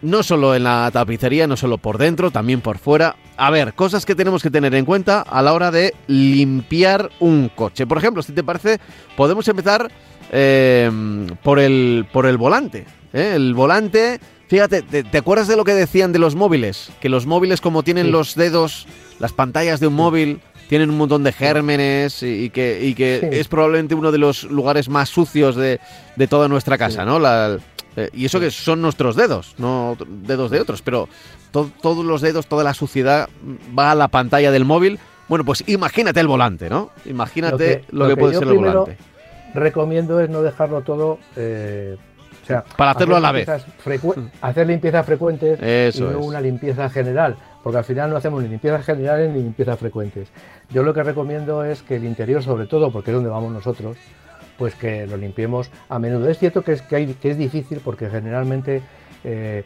No solo en la tapicería, no solo por dentro, también por fuera. A ver, cosas que tenemos que tener en cuenta a la hora de limpiar un coche. Por ejemplo, si te parece, podemos empezar eh, por, el, por el volante. ¿eh? El volante Fíjate, ¿te, acuerdas de lo que decían de los móviles? Que los móviles como tienen los dedos, las pantallas de un móvil, tienen un montón de gérmenes y, que, que es probablemente uno de los lugares más sucios de, toda nuestra casa, ¿no? Eh, y eso que son nuestros dedos, no dedos de otros, pero todos los dedos, toda la suciedad va a la pantalla del móvil. Bueno, pues imagínate el volante, ¿no? Imagínate lo que, puede ser el volante. Recomiendo es no dejarlo todo eh, para hacerlo a la vez. Hacer limpiezas frecuentes y no una limpieza general, porque al final no hacemos ni limpiezas generales ni limpiezas frecuentes. Yo lo que recomiendo es que el interior, sobre todo, porque es donde vamos nosotros, pues que lo limpiemos a menudo. Es cierto que es, que, es difícil porque generalmente eh,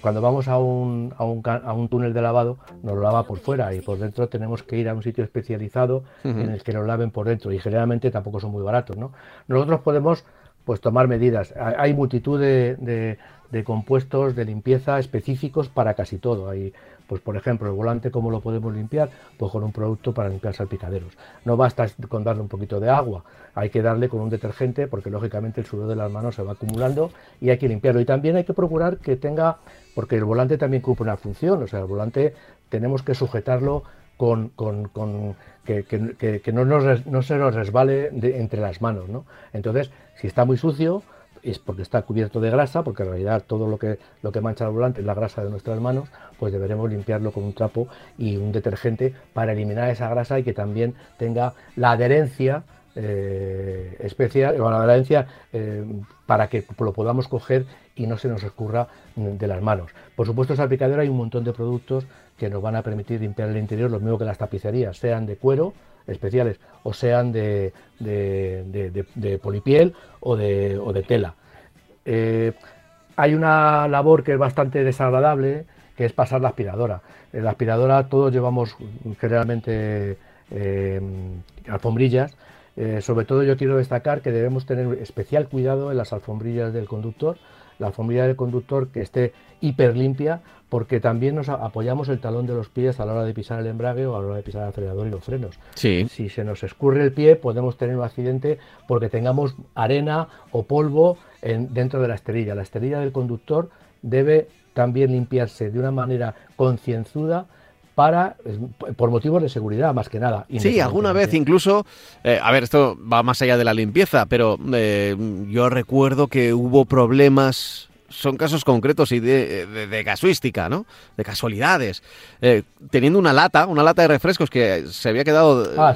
cuando vamos a un, a, un, a un, túnel de lavado nos lo lava por fuera y por dentro tenemos que ir a un sitio especializado en el que nos laven por dentro y generalmente tampoco son muy baratos. ¿no? Nosotros podemos pues tomar medidas. Hay multitud de, compuestos de limpieza específicos para casi todo. Hay Pues por ejemplo, el volante, ¿cómo lo podemos limpiar? Pues con un producto para limpiar salpicaderos. No basta con darle un poquito de agua, hay que darle con un detergente porque lógicamente el sudor de las manos se va acumulando y hay que limpiarlo. Y también hay que procurar que tenga, porque el volante también cumple una función, o sea, el volante tenemos que sujetarlo con, que, no, no, se nos resbale entre las manos. ¿no? Entonces, si está muy sucio, es porque está cubierto de grasa, porque en realidad todo lo que, lo que mancha el volante es la grasa de nuestras manos, pues deberemos limpiarlo con un trapo y un detergente para eliminar esa grasa y que también tenga la adherencia eh, especial, o la adherencia eh, para que lo podamos coger y no se nos escurra de las manos. Por supuesto, en salpicadero hay un montón de productos que nos van a permitir limpiar el interior, lo mismo que las tapicerías, sean de cuero especiales o sean de, de, polipiel o de, o de tela. Eh, hay una labor que es bastante desagradable, que es pasar la aspiradora. En la aspiradora todos llevamos generalmente eh, alfombrillas. Eh, sobre todo yo quiero destacar que debemos tener especial cuidado en las alfombrillas del conductor, la alfombrilla del conductor que esté hiper limpia porque también nos apoyamos el talón de los pies a la hora de pisar el embrague o a la hora de pisar el acelerador y los frenos. Sí. Si se nos escurre el pie podemos tener un accidente porque tengamos arena o polvo en, dentro de la esterilla. La esterilla del conductor debe también limpiarse de una manera concienzuda para por motivos de seguridad más que nada. Sí, alguna vez incluso, eh, a ver, esto va más allá de la limpieza, pero eh, yo recuerdo que hubo problemas son casos concretos y de, casuística, ¿no? De casualidades. Eh, teniendo una lata, una lata de refrescos que se había quedado ah,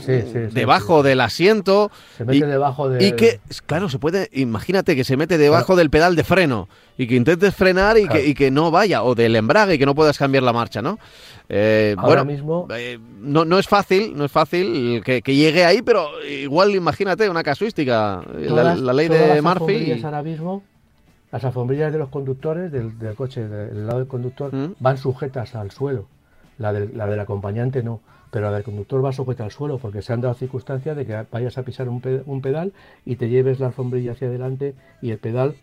debajo del asiento. Se mete debajo de... Y que, claro, se puede, imagínate que se mete debajo del pedal de freno y que intentes frenar y, que, y, que, no vaya, o del embrague y que no puedas cambiar la marcha, ¿no? Eh, Ahora mismo... Eh, no, no es fácil, no es fácil que, llegue ahí, pero igual imagínate una casuística, la, ley de Murphy. Ahora mismo las alfombrillas de los conductores, del, coche, del lado del conductor, mm. van sujetas al suelo. La, la del acompañante no, pero la del conductor va sujeta al suelo porque se han dado circunstancias de que vayas a pisar un, pedal y te lleves la alfombrilla hacia adelante y el pedal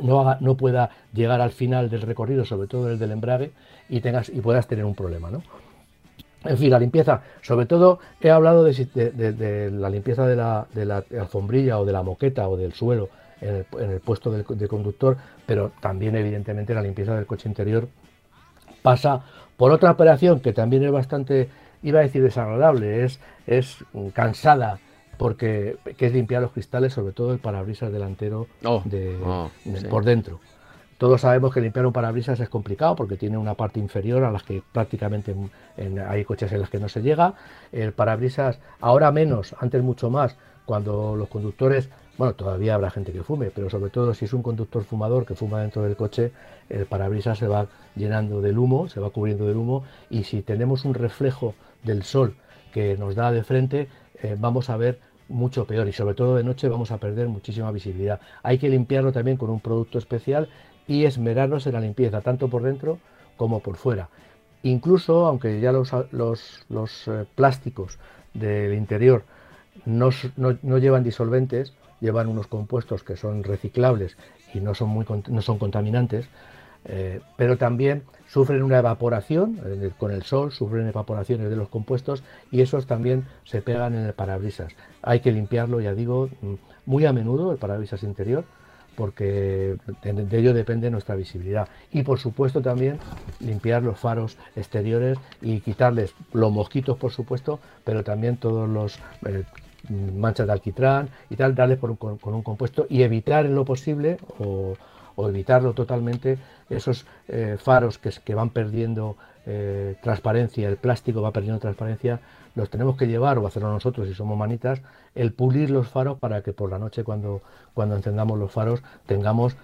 no, haga, no pueda llegar al final del recorrido, sobre todo el del embrague, y, tengas, y puedas tener un problema. ¿no? En fin, la limpieza, sobre todo he hablado de, la limpieza de la, de la alfombrilla o de la moqueta o del suelo en el, puesto de, conductor, pero también evidentemente la limpieza del coche interior pasa por otra operación que también es bastante, iba a decir desagradable, es, es cansada, porque que es limpiar los cristales, sobre todo el parabrisas delantero oh, de, oh, por dentro. Todos sabemos que limpiar un parabrisas es complicado porque tiene una parte inferior a las que prácticamente hay coches en las que no se llega. El parabrisas, ahora menos, antes mucho más, cuando los conductores bueno, todavía habrá gente que fume, pero sobre todo si es un conductor fumador que fuma dentro del coche, el parabrisas se va llenando del humo, se va cubriendo del humo y si tenemos un reflejo del sol que nos da de frente, eh, vamos a ver mucho peor y sobre todo de noche vamos a perder muchísima visibilidad. Hay que limpiarlo también con un producto especial y esmerarnos en la limpieza, tanto por dentro como por fuera. Incluso, aunque ya los, los, eh, plásticos del interior no, no llevan disolventes, llevan unos compuestos que son reciclables y no son, muy, no son contaminantes, eh, pero también sufren una evaporación con el sol, sufren evaporaciones de los compuestos y esos también se pegan en el parabrisas. Hay que limpiarlo, ya digo, mm, muy a menudo el parabrisas interior porque de ello depende nuestra visibilidad. Y por supuesto también limpiar los faros exteriores y quitarles los mosquitos, por supuesto, pero también todos los eh, manchas de alquitrán y tal, darle con, un compuesto y evitar en lo posible o, evitarlo totalmente esos eh, faros que, que, van perdiendo eh, transparencia, el plástico va perdiendo transparencia, los tenemos que llevar o hacerlo nosotros si somos manitas, el pulir los faros para que por la noche cuando, cuando encendamos los faros tengamos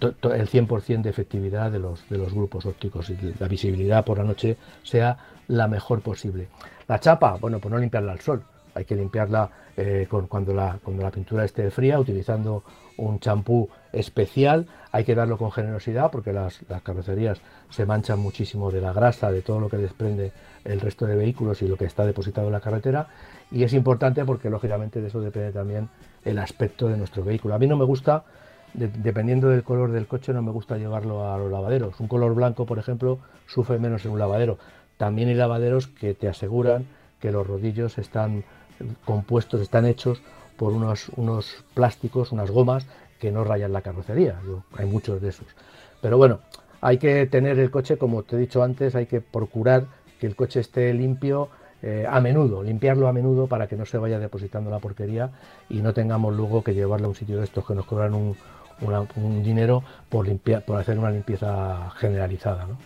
el 100% de efectividad de los, de los grupos ópticos y la visibilidad por la noche sea la mejor posible. La chapa, bueno, pues no limpiarla al sol, hay que limpiarla eh, cuando, la, cuando la pintura esté fría, utilizando un champú especial. Hay que darlo con generosidad porque las, carrocerías se manchan muchísimo de la grasa, de todo lo que desprende el resto de vehículos y lo que está depositado en la carretera. Y es importante porque lógicamente de eso depende también el aspecto de nuestro vehículo. A mí no me gusta dependiendo del color del coche, no me gusta llevarlo a los lavaderos. Un color blanco, por ejemplo, sufre menos en un lavadero. También hay lavaderos que te aseguran que los rodillos están compuestos, están hechos por unos, unos plásticos, unas gomas que no rayan la carrocería. hay muchos de esos. Pero bueno, hay que tener el coche, como te he dicho antes, hay que procurar que el coche esté limpio eh, a menudo, limpiarlo a menudo para que no se vaya depositando la porquería y no tengamos luego que llevarlo a un sitio de estos que nos cobran un, dinero por, limpiar, por hacer una limpieza generalizada. ¿no?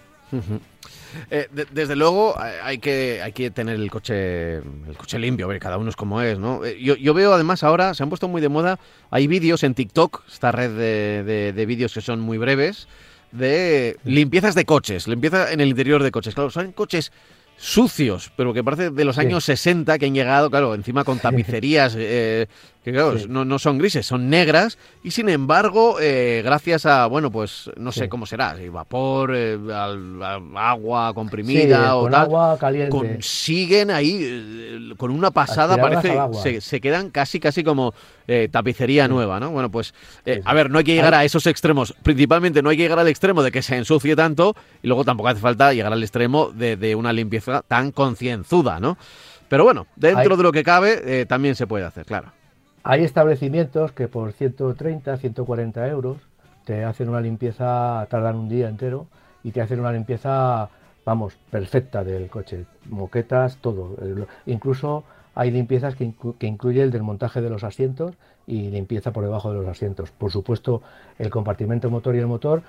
Eh, desde luego hay que, hay que tener el coche el coche limpio, ver, cada uno es como es, ¿no? Eh, yo, veo además ahora, se han puesto muy de moda, hay vídeos en TikTok, esta red de, de vídeos que son muy breves, de limpiezas de coches, limpieza en el interior de coches. Claro, son coches sucios, pero que parece de los años 60 que han llegado, claro, encima con [LAUGHS] tapicerías eh, que claro, no, no, son grises, son negras, y sin embargo, eh, gracias a, bueno, pues no sé cómo será, si vapor, eh, agua comprimida o tal, agua caliente. consiguen ahí, eh, con una pasada, parece, se, se, quedan casi, casi como tapicería nueva, ¿no? Bueno, pues, a ver, no hay que llegar a esos extremos, principalmente no hay que llegar al extremo de que se ensucie tanto, y luego tampoco hace falta llegar al extremo de, de una limpieza tan concienzuda, ¿no? Pero bueno, dentro de lo que cabe, también se puede hacer, claro. Hay establecimientos que por 130, 140 euros te hacen una limpieza, tardan un día entero y te hacen una limpieza, vamos, perfecta del coche, moquetas, todo. Incluso hay limpiezas que, incluye el desmontaje de los asientos y limpieza por debajo de los asientos. Por supuesto, el compartimento motor y el motor.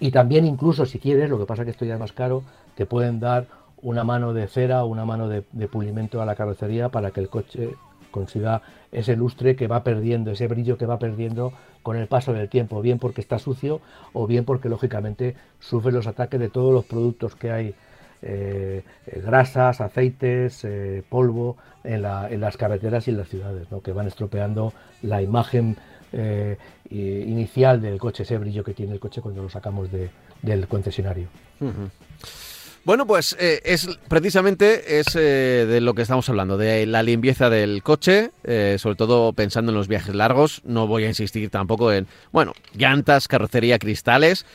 Y también incluso si quieres, lo que pasa que esto ya es más caro, te pueden dar una mano de cera o una mano de pulimento a la carrocería para que el coche consiga ese lustre que va perdiendo, ese brillo que va perdiendo con el paso del tiempo, bien porque está sucio o bien porque lógicamente sufre los ataques de todos los productos que hay, eh, eh, grasas, aceites, eh, polvo en, las carreteras y en las ciudades, que van estropeando la imagen inicial del coche, ese brillo que tiene el coche cuando lo sacamos del concesionario. Bueno, pues eh, es precisamente es eh, de lo que estamos hablando, de la limpieza del coche, eh, sobre todo pensando en los viajes largos. No voy a insistir tampoco en, bueno, llantas, carrocería, cristales.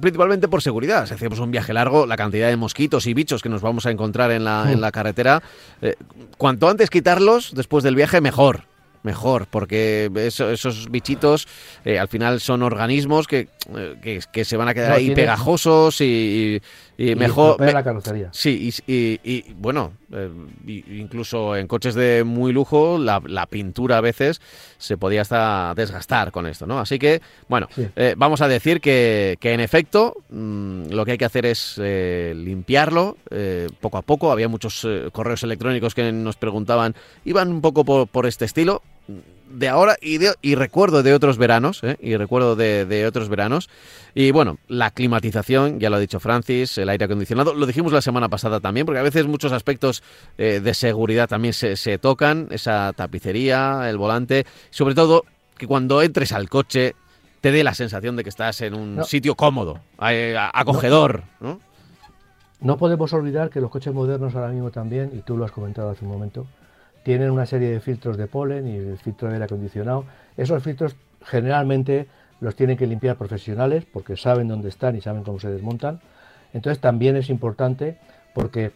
principalmente por seguridad. Si hacemos un viaje largo, la cantidad de mosquitos y bichos que nos vamos a encontrar en la, en la carretera, cuanto antes quitarlos después del viaje, mejor mejor, porque esos bichitos al final son organismos que, que, se van a quedar ahí pegajosos y, y, mejor. la carrocería. Sí, y, bueno, eh, incluso en coches de muy lujo, la, pintura a veces se podía hasta desgastar con esto, ¿no? Así que, bueno, eh, vamos a decir que, que en efecto mm, lo que hay que hacer es eh, limpiarlo poco a poco. Había muchos correos electrónicos que nos preguntaban, iban un poco por, por este estilo de ahora y, de, y recuerdo de otros veranos, ¿eh? y recuerdo de, otros veranos. Y bueno, la climatización, ya lo ha dicho Francis, el aire acondicionado, lo dijimos la semana pasada también, porque a veces muchos aspectos eh, de seguridad también se, se, tocan, esa tapicería, el volante, sobre todo que cuando entres al coche te dé la sensación de que estás en un sitio cómodo, eh, acogedor, ¿no? No podemos olvidar que los coches modernos ahora mismo también, y tú lo has comentado hace un momento, tienen una serie de filtros de polen y el filtro de aire acondicionado. Esos filtros generalmente los tienen que limpiar profesionales porque saben dónde están y saben cómo se desmontan. Entonces también es importante porque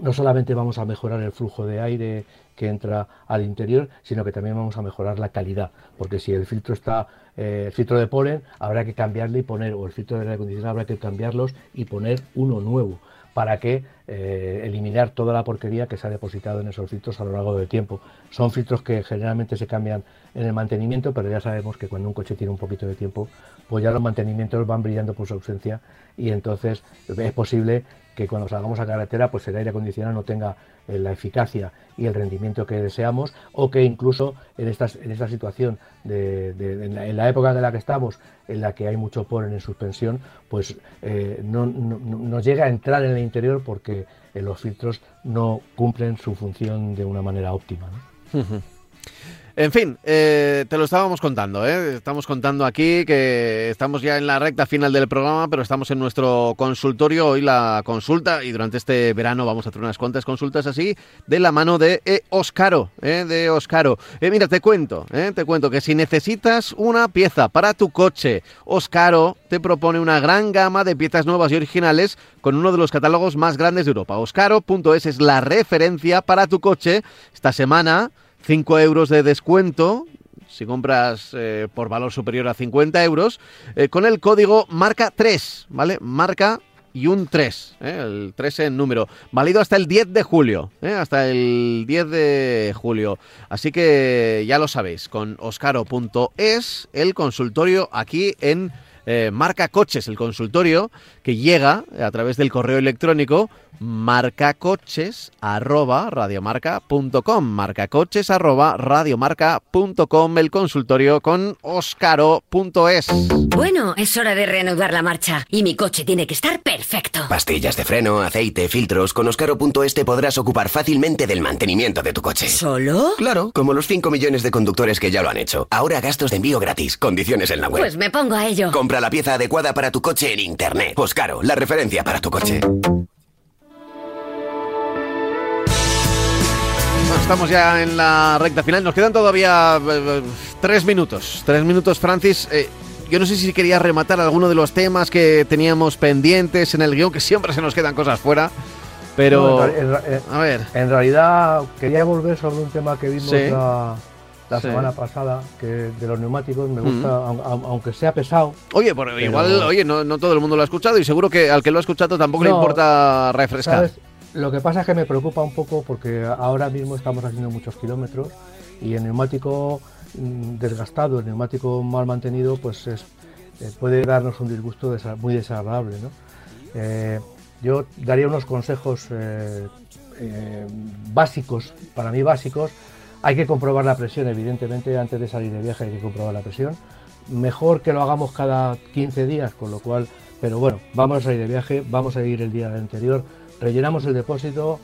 no solamente vamos a mejorar el flujo de aire que entra al interior, sino que también vamos a mejorar la calidad, porque si el filtro está, eh, el filtro de polen, habrá que cambiarle y poner, o el filtro de aire acondicionado habrá que cambiarlos y poner uno nuevo para que eh, eliminar toda la porquería que se ha depositado en esos filtros a lo largo del tiempo. Son filtros que generalmente se cambian en el mantenimiento, pero ya sabemos que cuando un coche tiene un poquito de tiempo, pues ya los mantenimientos van brillando por su ausencia y entonces es posible que cuando salgamos a carretera pues el aire acondicionado no tenga la eficacia y el rendimiento que deseamos o que incluso en, estas, en esta situación de, en, la, época en la que estamos en la que hay mucho polen en suspensión pues eh, no, no, llega a entrar en el interior porque eh, los filtros no cumplen su función de una manera óptima. En fin, eh, te lo estábamos contando, ¿eh? Estamos contando aquí que estamos ya en la recta final del programa, pero estamos en nuestro consultorio. Hoy la consulta y durante este verano vamos a hacer unas cuantas consultas así de la mano de eh, Oscaro, ¿eh? De Oscaro. Eh, mira, te cuento. Te cuento que si necesitas una pieza para tu coche, Oscaro te propone una gran gama de piezas nuevas y originales con uno de los catálogos más grandes de Europa. Oscaro.es es la referencia para tu coche. Esta semana 5 euros de descuento si compras eh, por valor superior a 50 euros, eh, con el código marca 3, ¿vale? Marca y un 3, ¿eh? el 3 en número, válido hasta el 10 de julio, ¿eh? hasta el 10 de julio. Así que ya lo sabéis, con oscaro.es, el consultorio aquí en eh, Marca Coches, el consultorio que llega a través del correo electrónico marcacoches arroba radiomarca.com marcacoches arroba radiomarca.com el consultorio con oscaro.es Bueno, es hora de reanudar la marcha y mi coche tiene que estar perfecto. Pastillas de freno, aceite, filtros. Con Oscaro.es te podrás ocupar fácilmente del mantenimiento de tu coche. ¿Solo? Claro, como los 5 millones de conductores que ya lo han hecho. Ahora gastos de envío gratis. Condiciones en la web. Pues me pongo a ello. Compra la pieza adecuada para tu coche en internet. Oscaro, la referencia para tu coche. Estamos ya en la recta final. Nos quedan todavía eh, eh, tres minutos. Tres minutos, Francis. Eh, yo no sé si quería rematar alguno de los temas que teníamos pendientes en el guion, que siempre se nos quedan cosas fuera. Pero, No, en, ra- en- a ver, en realidad quería volver sobre un tema que vimos Sí. la, la Sí. semana pasada, que de los neumáticos me gusta, aun- aun- aunque sea pesado. oye, por- igual, oye, no, no todo el mundo lo ha escuchado y seguro que al que lo ha escuchado tampoco le importa refrescar. ¿sabes? Lo que pasa es que me preocupa un poco porque ahora mismo estamos haciendo muchos kilómetros y el neumático mm, desgastado, el neumático mal mantenido, pues es, eh, puede darnos un disgusto desa- muy desagradable. ¿no? Eh, yo daría unos consejos eh, eh, básicos, para mí básicos. Hay que comprobar la presión, evidentemente, antes de salir de viaje hay que comprobar la presión. Mejor que lo hagamos cada 15 días, con lo cual, pero bueno, vamos a salir de viaje, vamos a ir el día anterior, rellenamos el depósito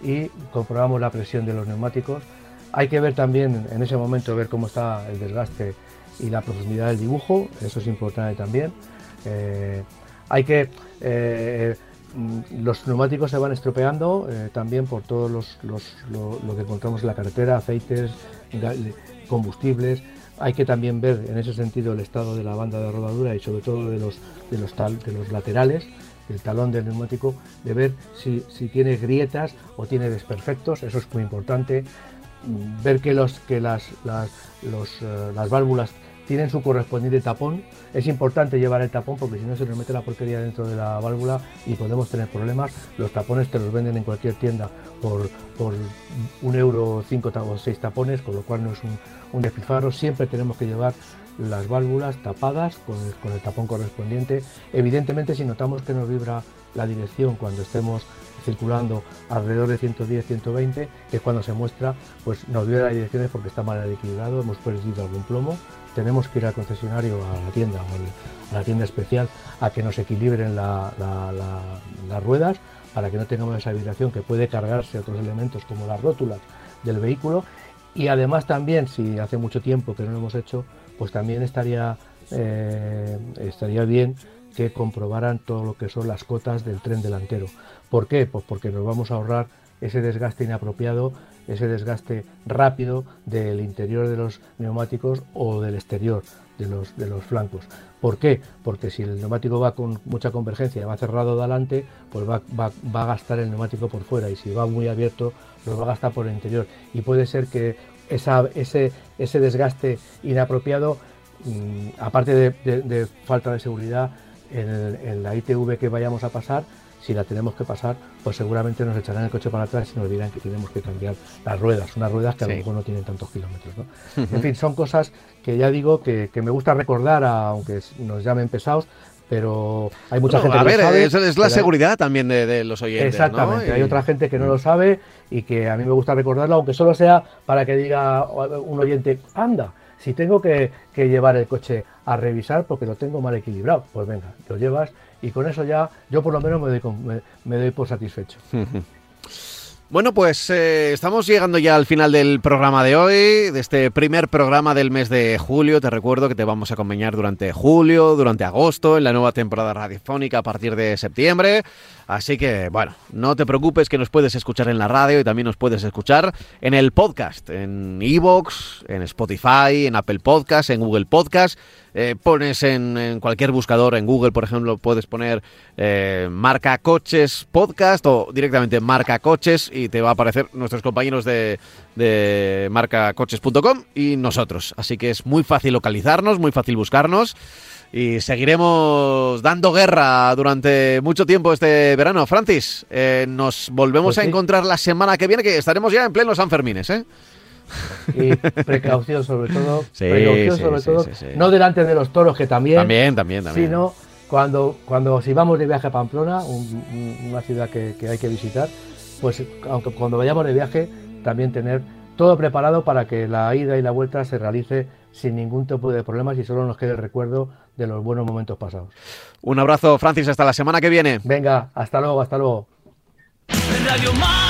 y comprobamos la presión de los neumáticos. Hay que ver también en ese momento ver cómo está el desgaste y la profundidad del dibujo, eso es importante también. Eh, hay que eh, los neumáticos se van estropeando eh, también por todos los, lo, que encontramos en la carretera, aceites, combustibles. Hay que también ver en ese sentido el estado de la banda de rodadura y sobre todo de los, de los, de los laterales, el talón del neumático, de ver si, si tiene grietas o tiene desperfectos, eso es muy importante. Mm, Ver que, los, que las, las, eh, las válvulas tienen su correspondiente tapón. Es importante llevar el tapón porque si no se nos mete la porquería dentro de la válvula y podemos tener problemas. Los tapones te los venden en cualquier tienda por, por un euro, cinco o seis tapones, con lo cual no es un, un despilfarro. Siempre tenemos que llevar las válvulas tapadas con el, con el tapón correspondiente. Evidentemente, si notamos que nos vibra la dirección cuando estemos circulando alrededor de 110, 120, que es cuando se muestra, pues nos vibra la dirección porque está mal equilibrado, hemos perdido algún plomo, tenemos que ir al concesionario, a la tienda o a la tienda especial a que nos equilibren la- la- la- las ruedas para que no tengamos esa vibración que puede cargarse otros elementos como las rótulas del vehículo y además también si hace mucho tiempo que no lo hemos hecho pues también estaría eh, estaría bien que comprobaran todo lo que son las cotas del tren delantero. ¿Por qué? Pues porque nos vamos a ahorrar ese desgaste inapropiado, ese desgaste rápido del interior de los neumáticos o del exterior de los, de los flancos. ¿Por qué? Porque si el neumático va con mucha convergencia y va cerrado de adelante, pues va, va- va a gastar el neumático por fuera y si va muy abierto, lo va a gastar por el interior. Y puede ser que esa- ese, ese desgaste inapropiado, mm, aparte de, falta de seguridad, en la ITV que vayamos a pasar, si la tenemos que pasar, pues seguramente nos echarán el coche para atrás y nos dirán que tenemos que cambiar las ruedas, unas ruedas que a lo mejor no tienen tantos kilómetros. ¿no? En fin, son cosas que ya digo que, que me gusta recordar, aunque nos llamen pesados, pero hay mucha gente a que ver, lo sabe, es, es la hay- seguridad también de, de los oyentes. ¿no? Exactamente, hay Y- otra gente que no lo sabe y que a mí me gusta recordarlo, aunque solo sea para que diga un oyente, anda, si tengo que, que llevar el coche a revisar porque lo tengo mal equilibrado, pues venga, lo llevas y con eso ya yo por lo menos me doy, por satisfecho. Bueno, pues eh, estamos llegando ya al final del programa de hoy, de este primer programa del mes de julio. Te recuerdo que te vamos a acompañar durante julio, durante agosto, en la nueva temporada radiofónica a partir de septiembre. Así que, bueno, no te preocupes que nos puedes escuchar en la radio y también nos puedes escuchar en el podcast, en Evox, en Spotify, en Apple Podcast, en Google Podcast. Eh, pones en, cualquier buscador, en Google, por ejemplo, puedes poner eh, marca coches podcast o directamente marca coches te va a aparecer nuestros compañeros de, de marcacoches.com y nosotros. Así que es muy fácil localizarnos, muy fácil buscarnos y seguiremos dando guerra durante mucho tiempo este verano. Francis, eh, nos volvemos Pues a sí. encontrar la semana que viene, que estaremos ya en pleno San Fermines, ¿eh? Y precaución sobre todo, [LAUGHS] Sí, precaución sí, sobre todo, no delante de los toros que también, También, también, también. sino cuando, cuando si vamos de viaje a Pamplona, un- un- una ciudad que, que hay que visitar, pues aunque cuando vayamos de viaje también tener todo preparado para que la ida y la vuelta se realice sin ningún tipo de problemas y solo nos quede el recuerdo de los buenos momentos pasados. Un abrazo, Francis, hasta la semana que viene. Venga, hasta luego, hasta luego. Radio Mar.